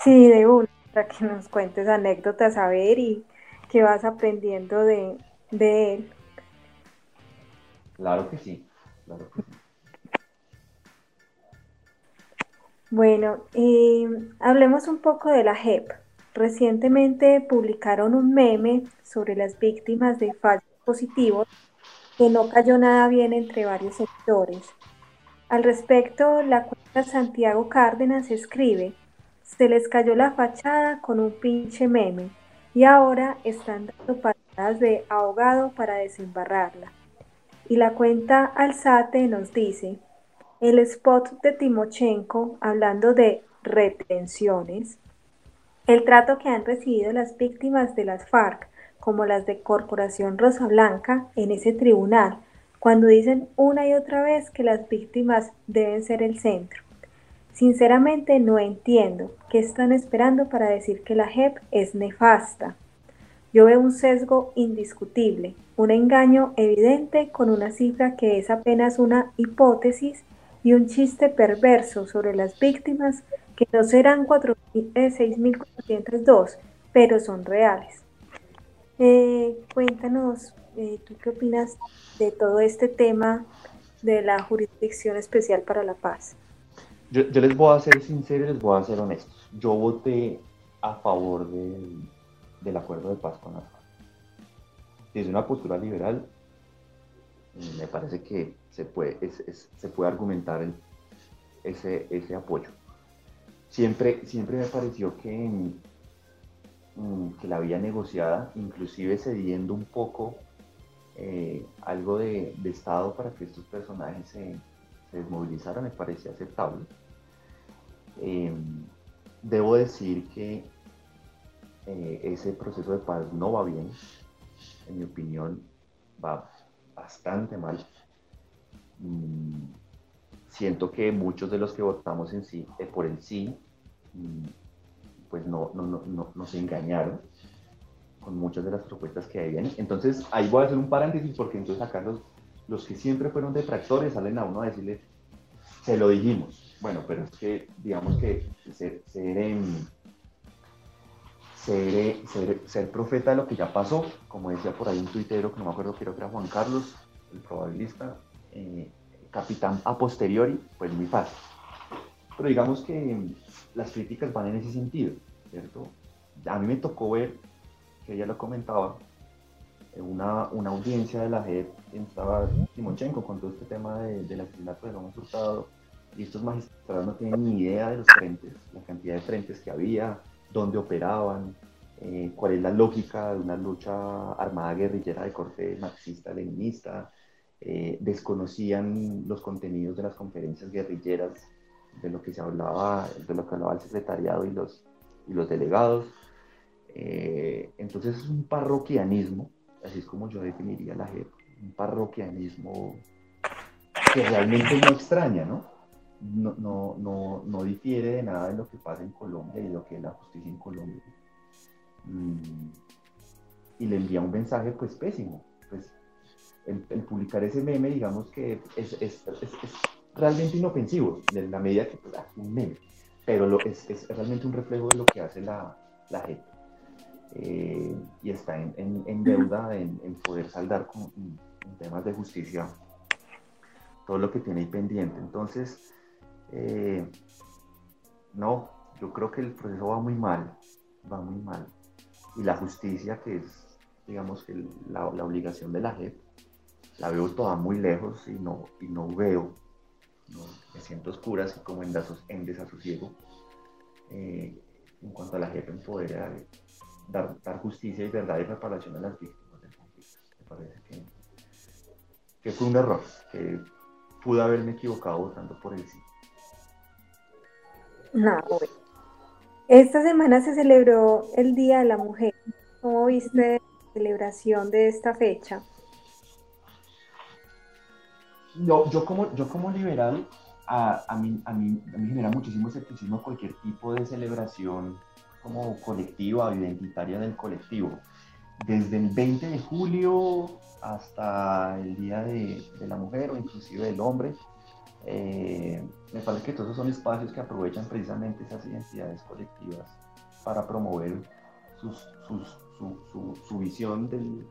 Sí, de una, para que nos cuentes anécdotas a ver y que vas aprendiendo de, de él. Claro que sí. Bueno, hablemos un poco de la JEP. Recientemente publicaron un meme sobre las víctimas de falsos positivos que no cayó nada bien entre varios sectores. Al respecto, la Santiago Cárdenas escribe, se les cayó la fachada con un pinche meme y ahora están dando patadas de ahogado para desembarrarla. Y la cuenta Alzate nos dice, el spot de Timochenko hablando de retenciones, el trato que han recibido las víctimas de las FARC, como las de Corporación Rosa Blanca, en ese tribunal, cuando dicen una y otra vez que las víctimas deben ser el centro. Sinceramente no entiendo qué están esperando para decir que la JEP es nefasta. Yo veo un sesgo indiscutible, un engaño evidente con una cifra que es apenas una hipótesis y un chiste perverso sobre las víctimas que no serán 6.402, pero son reales. Eh, cuéntanos, eh, ¿tú qué opinas de todo este tema de la Jurisdicción Especial para la Paz? Yo, les voy a ser sincero y les voy a ser honestos. Yo voté a favor del acuerdo de paz con la paz. Desde una postura liberal, me parece que se puede, se puede argumentar ese, ese apoyo. Siempre, siempre me pareció que, mm, que la vía negociada, inclusive cediendo un poco eh, algo de, Estado para que estos personajes se, desmovilizaran, me parecía aceptable. Em, debo decir que eh, ese proceso de paz no va bien, en mi opinión, va bastante mal. Mm, siento que muchos de los que votamos en sí, eh, por el sí, mm, pues no, no, no, nos engañaron con muchas de las propuestas que vienen. Entonces, ahí voy a hacer un paréntesis porque entonces acá los, los que siempre fueron detractores salen a uno a decirle, se lo dijimos. Bueno, pero es que, digamos que ser, ser, ser, ser, profeta de lo que ya pasó, como decía por ahí un tuitero, que no me acuerdo, creo que era Juan Carlos, el probabilista, eh, capitán a posteriori, pues muy fácil. Pero digamos que las críticas van en ese sentido, ¿cierto? A mí me tocó ver, que ella lo comentaba, una, una audiencia de la JEP, estaba Timochenko con todo este tema de, del asesinato de Gómez Hurtado, y estos magistrados no tienen ni idea de los frentes, la cantidad de frentes que había, dónde operaban, eh, cuál es la lógica de una lucha armada guerrillera de corte marxista-leninista, eh, desconocían los contenidos de las conferencias guerrilleras, de lo que se hablaba, de lo que hablaba el secretariado y los, y los delegados. Eh, entonces es un parroquianismo, así es como yo definiría la JEP, un parroquianismo que realmente no extraña, ¿no? No, no, no, no difiere de nada de lo que pasa en Colombia y de lo que es la justicia en Colombia. Mm, y le envía un mensaje pues pésimo, pues el, publicar ese meme, digamos que es, es, es, realmente inofensivo, en la medida que pues, ah, un meme, pero lo, es, realmente un reflejo de lo que hace la, la gente. Eh, y está en, en, deuda en, poder saldar con, temas de justicia todo lo que tiene ahí pendiente. Entonces, eh, no, yo creo que el proceso va muy mal, va muy mal. Y la justicia, que es, digamos, que la, obligación de la JEP, la veo toda muy lejos y no, y no veo, me siento oscura, así como en, en desasosiego, eh, en cuanto a la jefe en poder dar, dar, justicia y verdad y reparación a las víctimas del conflicto. Me parece que, que fue un error, que pude haberme equivocado votando por el sí. No, Esta semana se celebró el Día de la Mujer. ¿Cómo viste la celebración de esta fecha? yo, yo, como, yo como liberal, a, a, mí, a, mí, a mí genera muchísimo escepticismo cualquier tipo de celebración como colectiva, identitaria del colectivo. Desde el 20 de julio hasta el Día de, la Mujer o inclusive del Hombre, eh, me parece que todos son espacios que aprovechan precisamente esas identidades colectivas para promover sus, su, su, su, visión del,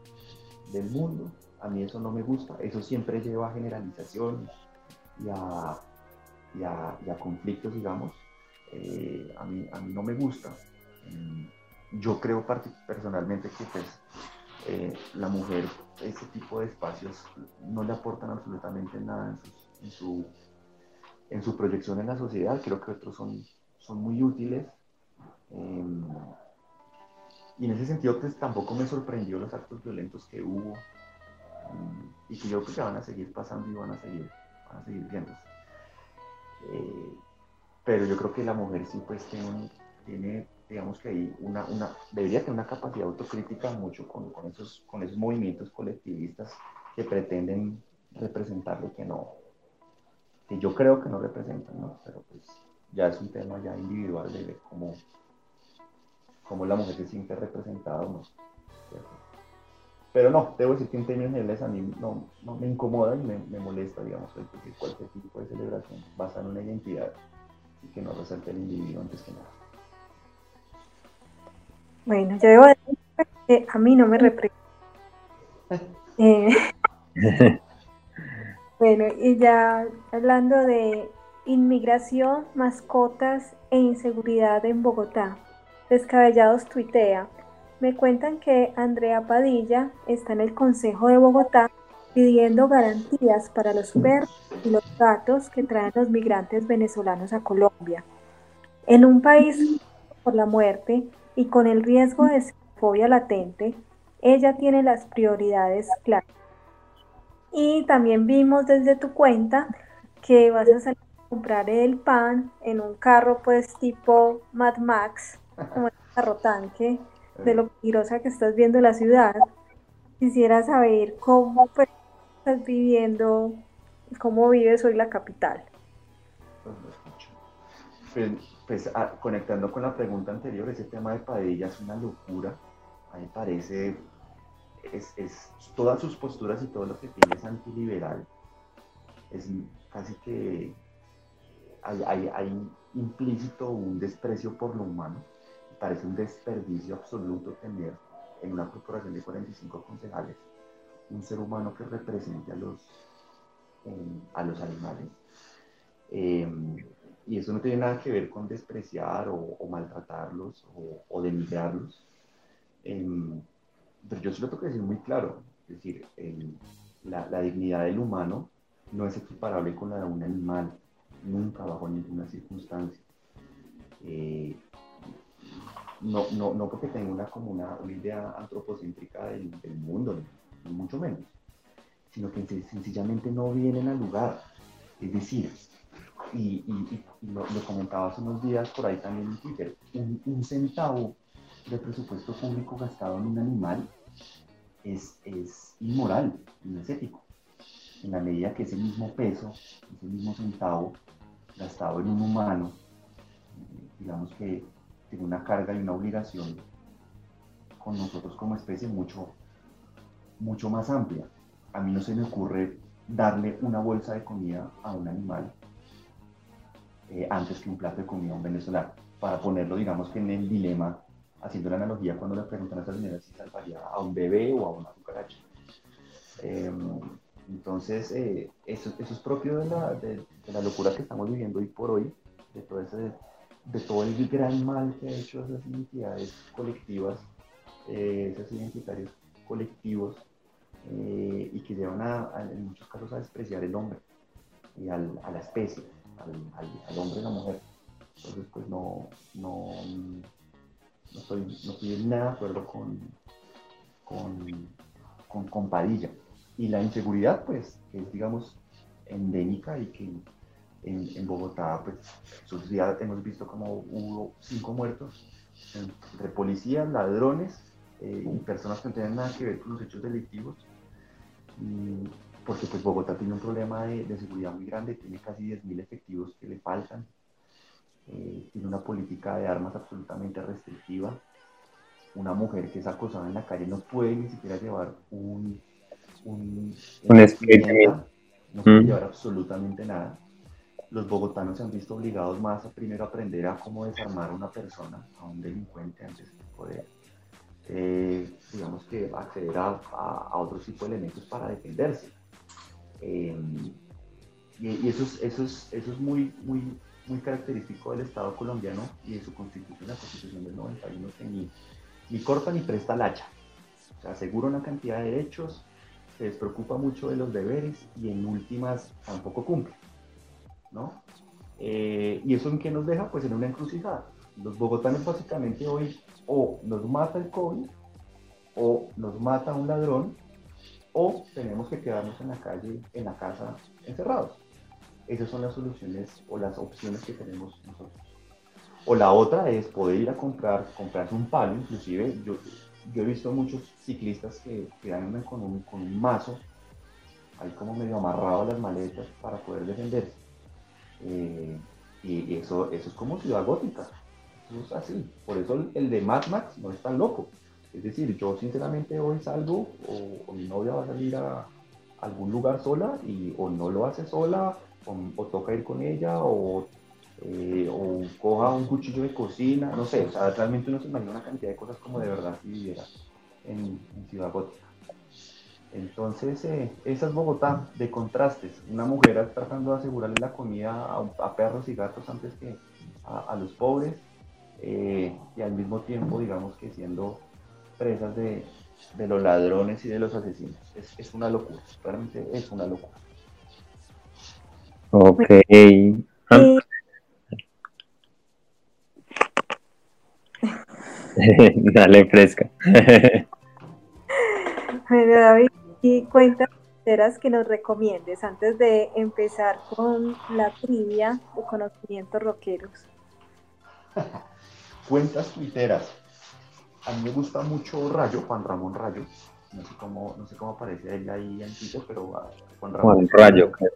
del mundo a mí eso no me gusta. Eso siempre lleva a generalización y a, conflictos, digamos. Eh, a, mí, a mí no me gusta. Mm, yo creo personalmente que pues, eh, la mujer, ese tipo de espacios no le aportan absolutamente nada en, su, en su proyección en la sociedad. Creo que otros son, son muy útiles. Em, y en ese sentido, pues tampoco me sorprendió los actos violentos que hubo y que yo creo que van a seguir pasando y van a seguir, van a seguir viéndose. Eh, pero yo creo que la mujer sí pues tiene digamos que ahí una, una, debería tener una capacidad autocrítica mucho con, con, esos, con esos movimientos colectivistas que pretenden representar lo que no, que yo creo que no representan, ¿no? Pero pues ya es un tema ya individual de cómo, cómo la mujer se siente representada o no. Pero no, debo decir que en términos generales a mí no, no me incomoda y me, me molesta, digamos, porque cualquier tipo de celebración basada en una identidad y que no resalte el individuo antes que nada. Bueno, yo debo decir que a mí no me representa. Eh, bueno, y ya hablando de inmigración, mascotas e inseguridad en Bogotá. Descabellados tuitea. Me cuentan que Andrea Padilla está en el Consejo de Bogotá pidiendo garantías para los perros y los gatos que traen los migrantes venezolanos a Colombia. En un país por la muerte y con el riesgo de fobia latente, ella tiene las prioridades claras. Y también vimos desde tu cuenta que vas a salir a comprar el pan en un carro pues tipo Mad Max, como el carro tanque, de lo peligrosa que estás viendo la ciudad. Quisiera saber cómo pues, estás viviendo, cómo vives hoy la capital. Pues, pues ah, conectando con la pregunta anterior, ese tema de Padilla es una locura. A mí me parece, es, es, todas sus posturas y todo lo que tiene es antiliberal. Es casi que hay, hay, implícito un desprecio por lo humano. Parece un desperdicio absoluto tener en una corporación de 45 concejales un ser humano que represente a los, eh, a los animales. Eh, y eso no tiene nada que ver con despreciar o, maltratarlos o, o denigrarlos. Eh, pero yo sí lo tengo que decir muy claro, es decir, la, la, dignidad del humano no es equiparable con la de un animal, nunca bajo ninguna circunstancia. no, no, no porque tenga una, como una idea antropocéntrica del, del mundo, mucho menos, sino que sencillamente no vienen al lugar. Es decir, y, lo, comentaba hace unos días por ahí también en Twitter, un, centavo de presupuesto público gastado en un animal es, es inmoral, no es ético. En la medida que ese mismo peso, ese mismo centavo gastado en un humano, digamos que tiene una carga y una obligación con nosotros como especie mucho, mucho más amplia. A mí no se me ocurre darle una bolsa de comida a un animal eh, antes que un plato de comida a un venezolano, para ponerlo, digamos que en el dilema, haciendo la analogía cuando le preguntan a esa señora si salvaría a un bebé o a una cucaracha. Em, entonces, eh, eso, es propio de la, locura que estamos viviendo hoy por hoy, de todo, ese, de todo el gran mal que ha hecho esas identidades colectivas, eh, esos identitarios colectivos eh, y que llevan a, muchos casos a despreciar el hombre y a la especie, al, hombre y la mujer. Entonces, pues no, no, no, estoy, no estoy en nada de acuerdo con, con, con, Padilla. Y la inseguridad, pues, es, digamos, endémica y que en, en Bogotá, pues, sus días hemos visto como hubo cinco muertos entre policías, ladrones eh, y personas que no tienen nada que ver con los hechos delictivos porque pues Bogotá tiene un problema de, seguridad muy grande, tiene casi 10.000 efectivos que le faltan, eh, tiene una política de armas absolutamente restrictiva, una mujer que es acosada en la calle no puede ni siquiera llevar un, un, un no puede llevar absolutamente nada. Los bogotanos se han visto obligados más a primero aprender a cómo desarmar a una persona, a un delincuente antes de poder eh, digamos que acceder a, a, otro tipo de elementos para defenderse. Eh, y, eso, es, eso, es, eso es muy, muy, muy característico del Estado colombiano y de su constitución, la constitución del 91, que ni, ni corta ni presta la hacha. Asegura una cantidad de derechos, se despreocupa mucho de los deberes y en últimas tampoco cumple. ¿no? Eh, ¿Y eso en qué nos deja? Pues en una encrucijada. Los bogotanos básicamente hoy o nos mata el COVID, o nos mata un ladrón, o tenemos que quedarnos en la calle, en la casa, encerrados. Esas son las soluciones o las opciones que tenemos nosotros. O la otra es poder ir a comprar, comprarse un palo, inclusive yo, he visto muchos ciclistas que, que andan con un, mazo, ahí como medio amarrado a las maletas para poder defenderse. Eh, y eso, eso es como ciudad gótica es así. Por eso el de Mad Max no es tan loco. Es decir, yo sinceramente hoy salgo o, mi novia va a salir a algún lugar sola y o no lo hace sola o, toca ir con ella o eh, o coja un cuchillo de cocina, no sé, o sea, realmente uno se imagina una cantidad de cosas como de verdad si viviera en, Ciudad Gótica. Entonces, eh, esa es Bogotá, de contrastes. Una mujer tratando de asegurarle la comida a, perros y gatos antes que a, los pobres, eh, y al mismo tiempo, digamos que siendo presas de, de los ladrones y de los asesinos. Es, es, una locura, realmente es una locura. Ok. Dale fresca. bueno, David, y cuentas que nos recomiendes antes de empezar con la trivia de conocimientos rockeros. cuentas tuiteras. A mí me gusta mucho Rayo, Juan Ramón Rayo. No sé cómo, no sé cómo aparece él ahí en Twitter, pero ah, Juan Ramón. Juan Rayo, creo.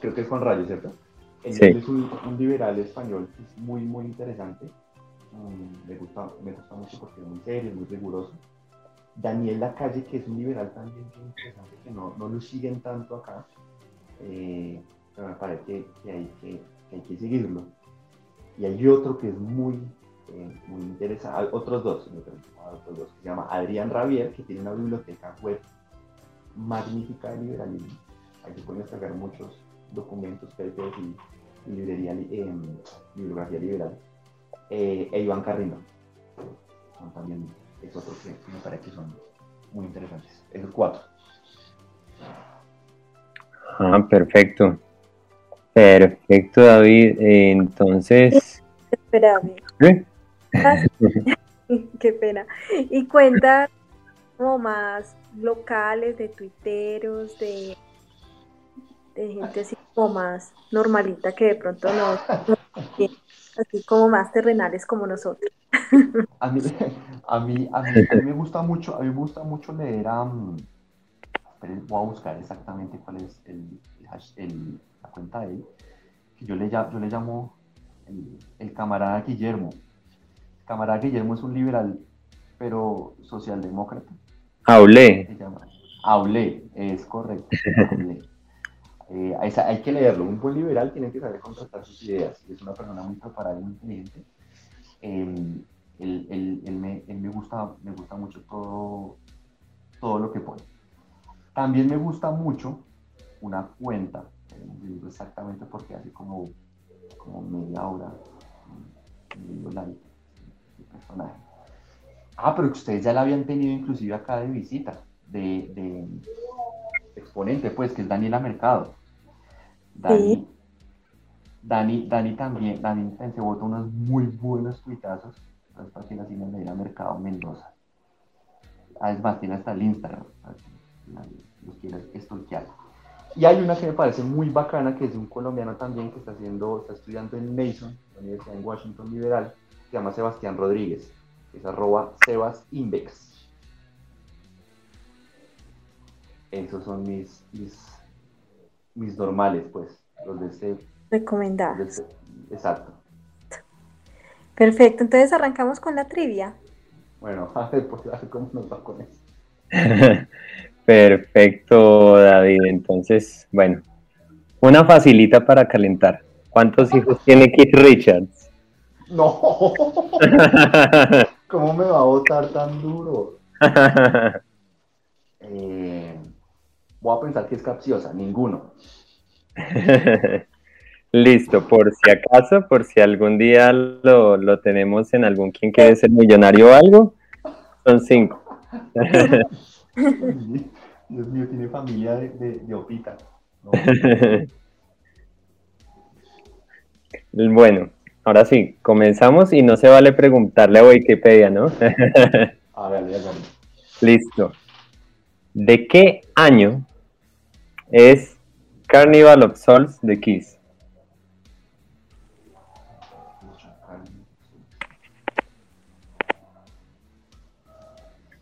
creo que es Juan Rayo, ¿cierto? Él es un, liberal español es muy, muy interesante. Mm, me, gusta, me gusta mucho porque es muy serio, muy riguroso. Daniel Lacalle, que es un liberal también muy interesante, que no, no lo siguen tanto acá, eh, pero me parece que, hay que, que, hay que seguirlo. Y hay otro que es muy, eh, muy interesante, otros dos, otros dos, que se llama Adrián Ravier, que tiene una biblioteca web magnífica de liberalismo. Aquí pueden descargar muchos documentos, PDFs y, librería, eh, bibliografía liberal. Eh, e Iván Carrino. también es otro que me parece que son muy interesantes. Esos cuatro. Ah, perfecto. Perfecto, David. entonces. Espérame. ¿Eh? Qué pena. Y cuenta como más locales, de tuiteros, de, de gente así como más normalita que de pronto no, así como más terrenales como nosotros. A mí, a mí, a mí, me gusta mucho, a mí me gusta mucho leer a... voy a buscar exactamente cuál es el, el, la cuenta de él. Yo le, yo le llamo el camarada Guillermo camarada Guillermo es un liberal, pero socialdemócrata. Aulé. Aulé, es correcto. Eh, hay que leerlo. Un buen liberal tiene que saber contrastar sus ideas. Es una persona muy preparada y muy inteligente. él, me, gusta, me gusta mucho todo, todo lo que pone. También me gusta mucho una cuenta, eh, exactamente porque hace como, como media hora, medio personaje. Ah, pero que ustedes ya la habían tenido inclusive acá de visita, de, exponente, pues, que es Daniela Mercado. Dani, Dani, Dani también, Dani se votó unos muy buenos tuitazos, entonces para que la siguen Daniela Mercado Mendoza. Además, ah, tiene hasta el Instagram, los quieres. Y hay una que me parece muy bacana, que es un colombiano también que está haciendo, está estudiando en Mason, la Universidad en Washington Liberal, se llama Sebastián Rodríguez, es arroba Sebas Esos son mis, mis, normales, pues, los de este. Recomendados. Este, exacto. Perfecto, entonces arrancamos con la trivia. Bueno, a ver, pues, a ver cómo nos va con eso. Perfecto, David. Entonces, bueno, una facilita para calentar. ¿Cuántos hijos tiene Keith Richards? No. ¿Cómo me va a votar tan duro? Eh, voy a pensar que es capciosa, ninguno. Listo, por si acaso, por si algún día lo, tenemos en algún quien quiere ser millonario o algo, son cinco. Dios mío, tiene familia de, de, opita. Bueno, Ahora sí, comenzamos y no se vale preguntarle a Wikipedia, ¿no? a ver, ya Listo. ¿De qué año es Carnival of Souls de Kiss?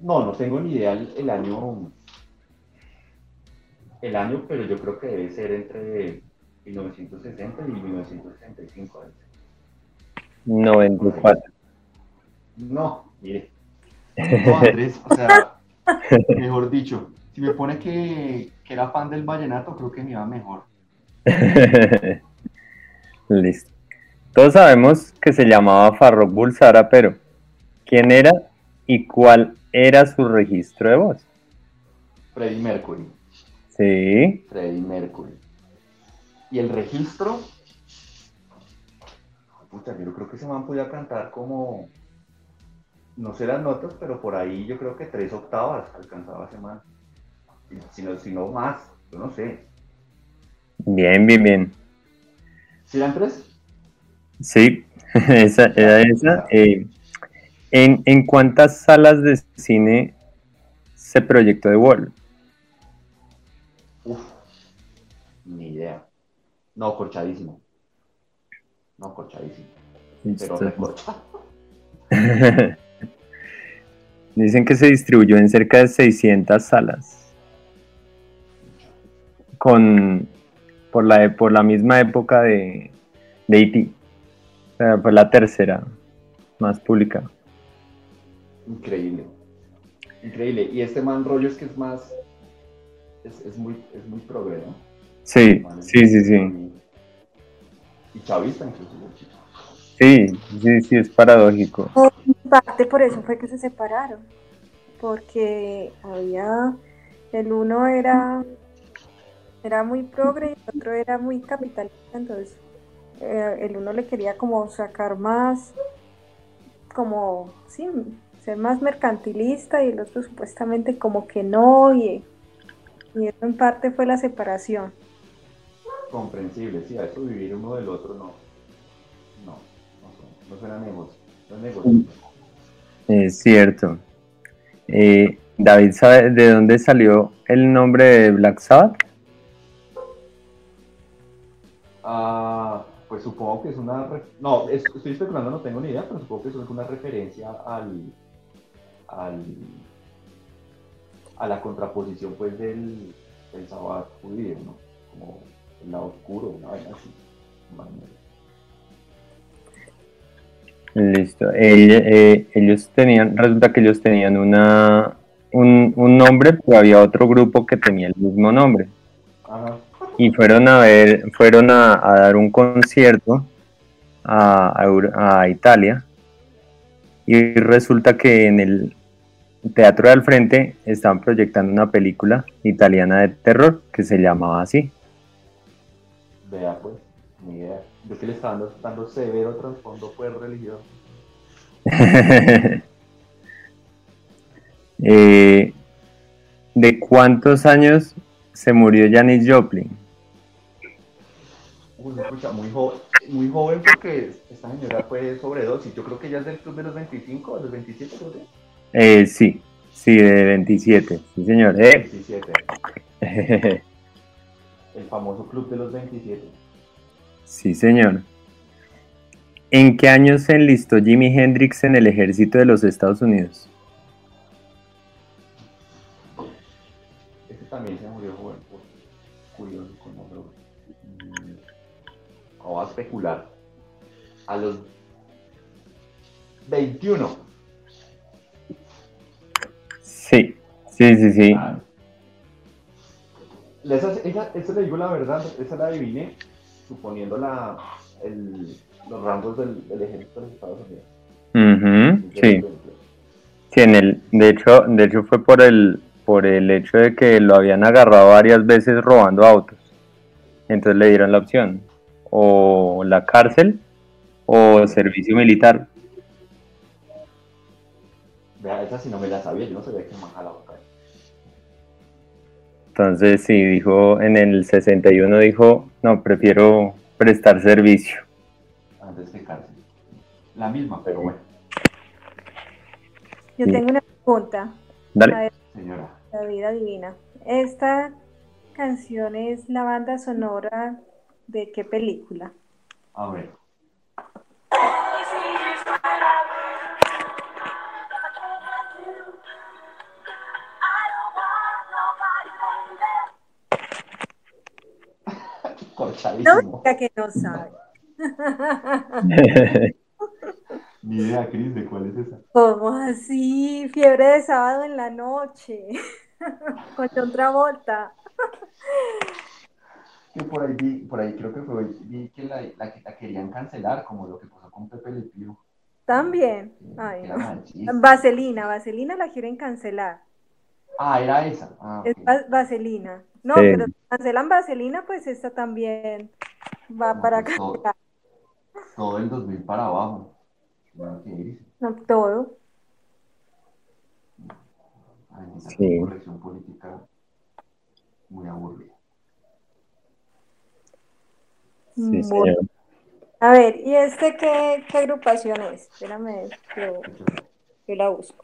No, no tengo ni idea el, año. El año, pero yo creo que debe ser entre 1960 y 1965. 94. No, mire. No, Andrés, o sea, mejor dicho, si me pone que, que era fan del vallenato, creo que me iba mejor. Listo. todos sabemos que se llamaba Farrokh Bulsara, pero ¿quién era y cuál era su registro de voz? Freddie Mercury. Sí. Freddie Mercury. Y el registro. Puta, yo creo que ese man podía cantar como. No sé las notas, pero por ahí yo creo que tres octavas alcanzaba ese man. Si no, si no más, yo no sé. Bien, bien, bien. ¿Sí eran tres? Sí, esa era esa. Eh, ¿en, ¿En cuántas salas de cine se proyectó The Wall? Uf, ni idea. No, corchadísimo. No, corchadísimo. Pero recorchado. Dicen que se distribuyó en cerca de 600 salas. Con, por, la, e- por la misma época de, de. O sea, fue la tercera más publicada. Increíble. Increíble. Y este man rollo es que es más. Es, es muy, es muy progre, ¿no? Sí, sí, sí, sí. Y chavista chico. Sí, sí, sí, es paradójico. En parte por eso fue que se separaron, porque había, el uno era, era muy progre y el otro era muy capitalista, entonces eh, el uno le quería como sacar más, como, sí, ser más mercantilista y el otro supuestamente como que no, y, y eso en parte fue la separación. Comprensible, sí, a eso vivir uno del otro no. No, no, no suena negocio. No es negocio. Es cierto. Eh, David, ¿sabe de dónde salió el nombre de Black Sabbath? Ah, pues supongo que es una. No, es- estoy especulando, no tengo ni idea, pero supongo que eso es una referencia al. al a la contraposición, pues, del, del Sabbath judío, ¿no? Como el lado oscuro, una vaina así. Listo. El- eh, ellos tenían, resulta que ellos tenían una, un, un nombre, pero había otro grupo que tenía el mismo nombre. Ajá. Y fueron a ver, fueron a, a dar un concierto a, a a Italia. Y resulta que en el Teatro de al frente estaban proyectando una película italiana de terror que se llamaba así. Vea, pues, ni idea. Yo que le estaba dando, dando severo trasfondo, pues, religioso. Eh, ¿De cuántos años se murió Janis Joplin? Uy, escucha, muy joven, muy joven porque esta señora fue sobredosis. Yo creo que ya es del club de los 25, de los 27, creo que. Eh, sí, sí, de 27. Sí, señor. Eh. 27. El famoso club de los 27. sí, señor. ¿En qué año se enlistó Jimi Hendrix en el ejército de los Estados Unidos? Este también se murió joven, curioso con otro. Mm, Vamos a especular. A los 21. Sí, sí, sí, sí. Ah. Esa, esa, esa le digo la verdad, esa la adiviné, suponiendo la, el, los rangos del, del ejército de los Estados Unidos. Sí. Sí, en el, de hecho, de hecho fue por el, por el hecho de que lo habían agarrado varias veces robando autos. Entonces le dieron la opción, o la cárcel o servicio militar. Vea, esa si no me la sabía, yo no sabía que man jalaba acá. Entonces sí, dijo, en el 61 dijo, no, prefiero prestar servicio. antes que cárcel. La misma, pero bueno, Yo Sí. tengo una pregunta, A Dale. ver, señora. David adivina. Esta canción es la banda sonora de qué película? A ver. Corchadísimo. diga que no sabe. Ni idea, Cris, de cuál es esa. ¿Cómo así? Fiebre de sábado en la noche. Con John Travolta. que por ahí, vi, por ahí creo que fue, vi que la, la, la querían cancelar, como lo que pasó con Pepe Le Pew. También. Ay, no. Vaselina, Vaselina la quieren cancelar. Ah, era esa. Ah, Es va- Vaselina. No, Sí. pero si cancelan Vaselina, pues esta también va No, para pues, todo, cancelar todo el 2000 para abajo. No, todo. Ay, Sí. corrección política muy aburrida. Sí, señor. a ver, ¿y este qué, qué agrupación es? Espérame, yo, yo la busco.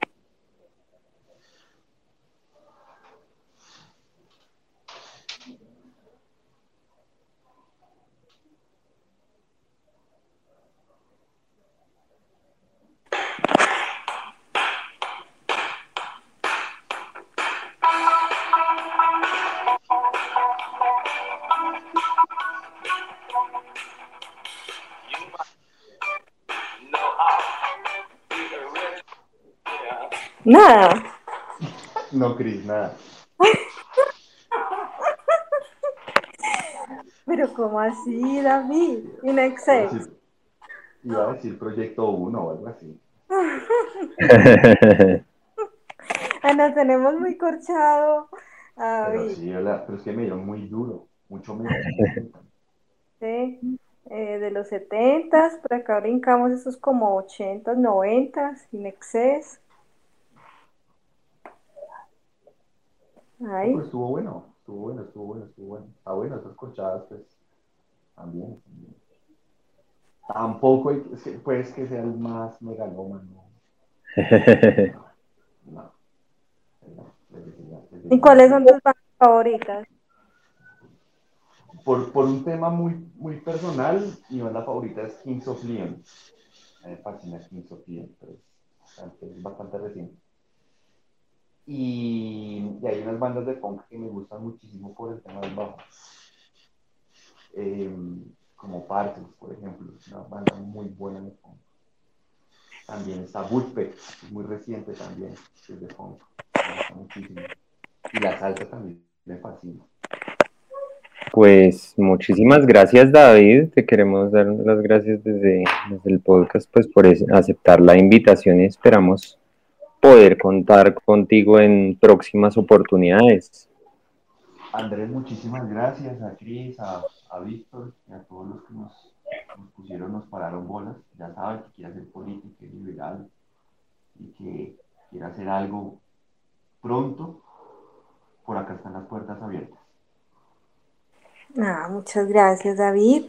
Nada. No, Cris, nada. Pero ¿cómo así, David? In excess. Iba a decir proyecto 1 o algo así. Ah, nos tenemos muy corchado. a Pero sí, pero es que me dio muy duro, mucho menos. Sí, eh, de los 70 por acá brincamos esos como 80s, 90s, in excess. Ay, Pero estuvo bueno, estuvo bueno, estuvo bueno, estuvo bueno. Está bueno, esas corchadas, pues, también. también. Tampoco hay pues que sea el más megalómano. No. No, ¿y cuáles son tus bandas favoritas? Por, por un tema muy, muy personal, mi banda favorita es Kings of Leon. Me fascina Kings of Leon, pero es bastante, es bastante reciente. Y, hay unas bandas de punk que me gustan muchísimo por el tema del bajo. Eh, como Parcels, por ejemplo, una banda muy buena de punk. También está Woodpeck, muy reciente también, es de punk. Me gusta muchísimo. Y la salsa también me fascina. Pues muchísimas gracias David, te queremos dar las gracias desde, desde el podcast pues por aceptar la invitación y esperamos poder contar contigo en próximas oportunidades. Andrés, muchísimas gracias a Cris, a, a Víctor y a todos los que nos, nos pusieron, nos pararon bolas. Ya saben que quiere hacer política, es liberal y que quiere hacer algo pronto. Por acá están las puertas abiertas. Ah, muchas gracias, David.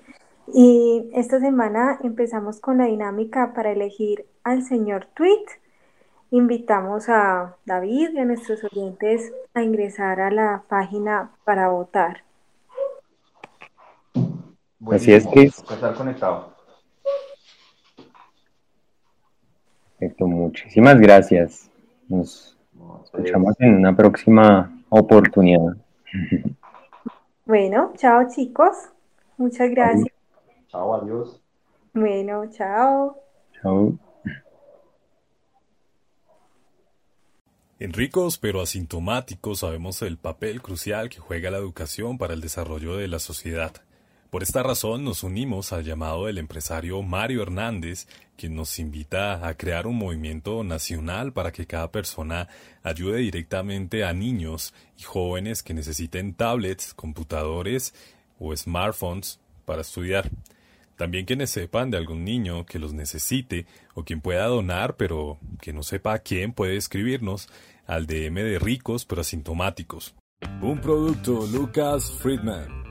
Y esta semana empezamos con la dinámica para elegir al señor Tweet. Invitamos a David y a nuestros oyentes a ingresar a la página para votar. Así es, Cris. estar conectado. Perfecto, muchísimas gracias. Nos No, escuchamos en una próxima oportunidad. Bueno, chao chicos. Muchas gracias. Chao, adiós. Bueno, chao. Chao. En Ricos pero asintomáticos sabemos el papel crucial que juega la educación para el desarrollo de la sociedad. Por esta razón nos unimos al llamado del empresario Mario Hernández, quien nos invita a crear un movimiento nacional para que cada persona ayude directamente a niños y jóvenes que necesiten tablets, computadores o smartphones para estudiar. También quienes sepan de algún niño que los necesite o quien pueda donar pero que no sepa a quién puede escribirnos al DM de ricos pero asintomáticos. Un producto Lucas Friedman.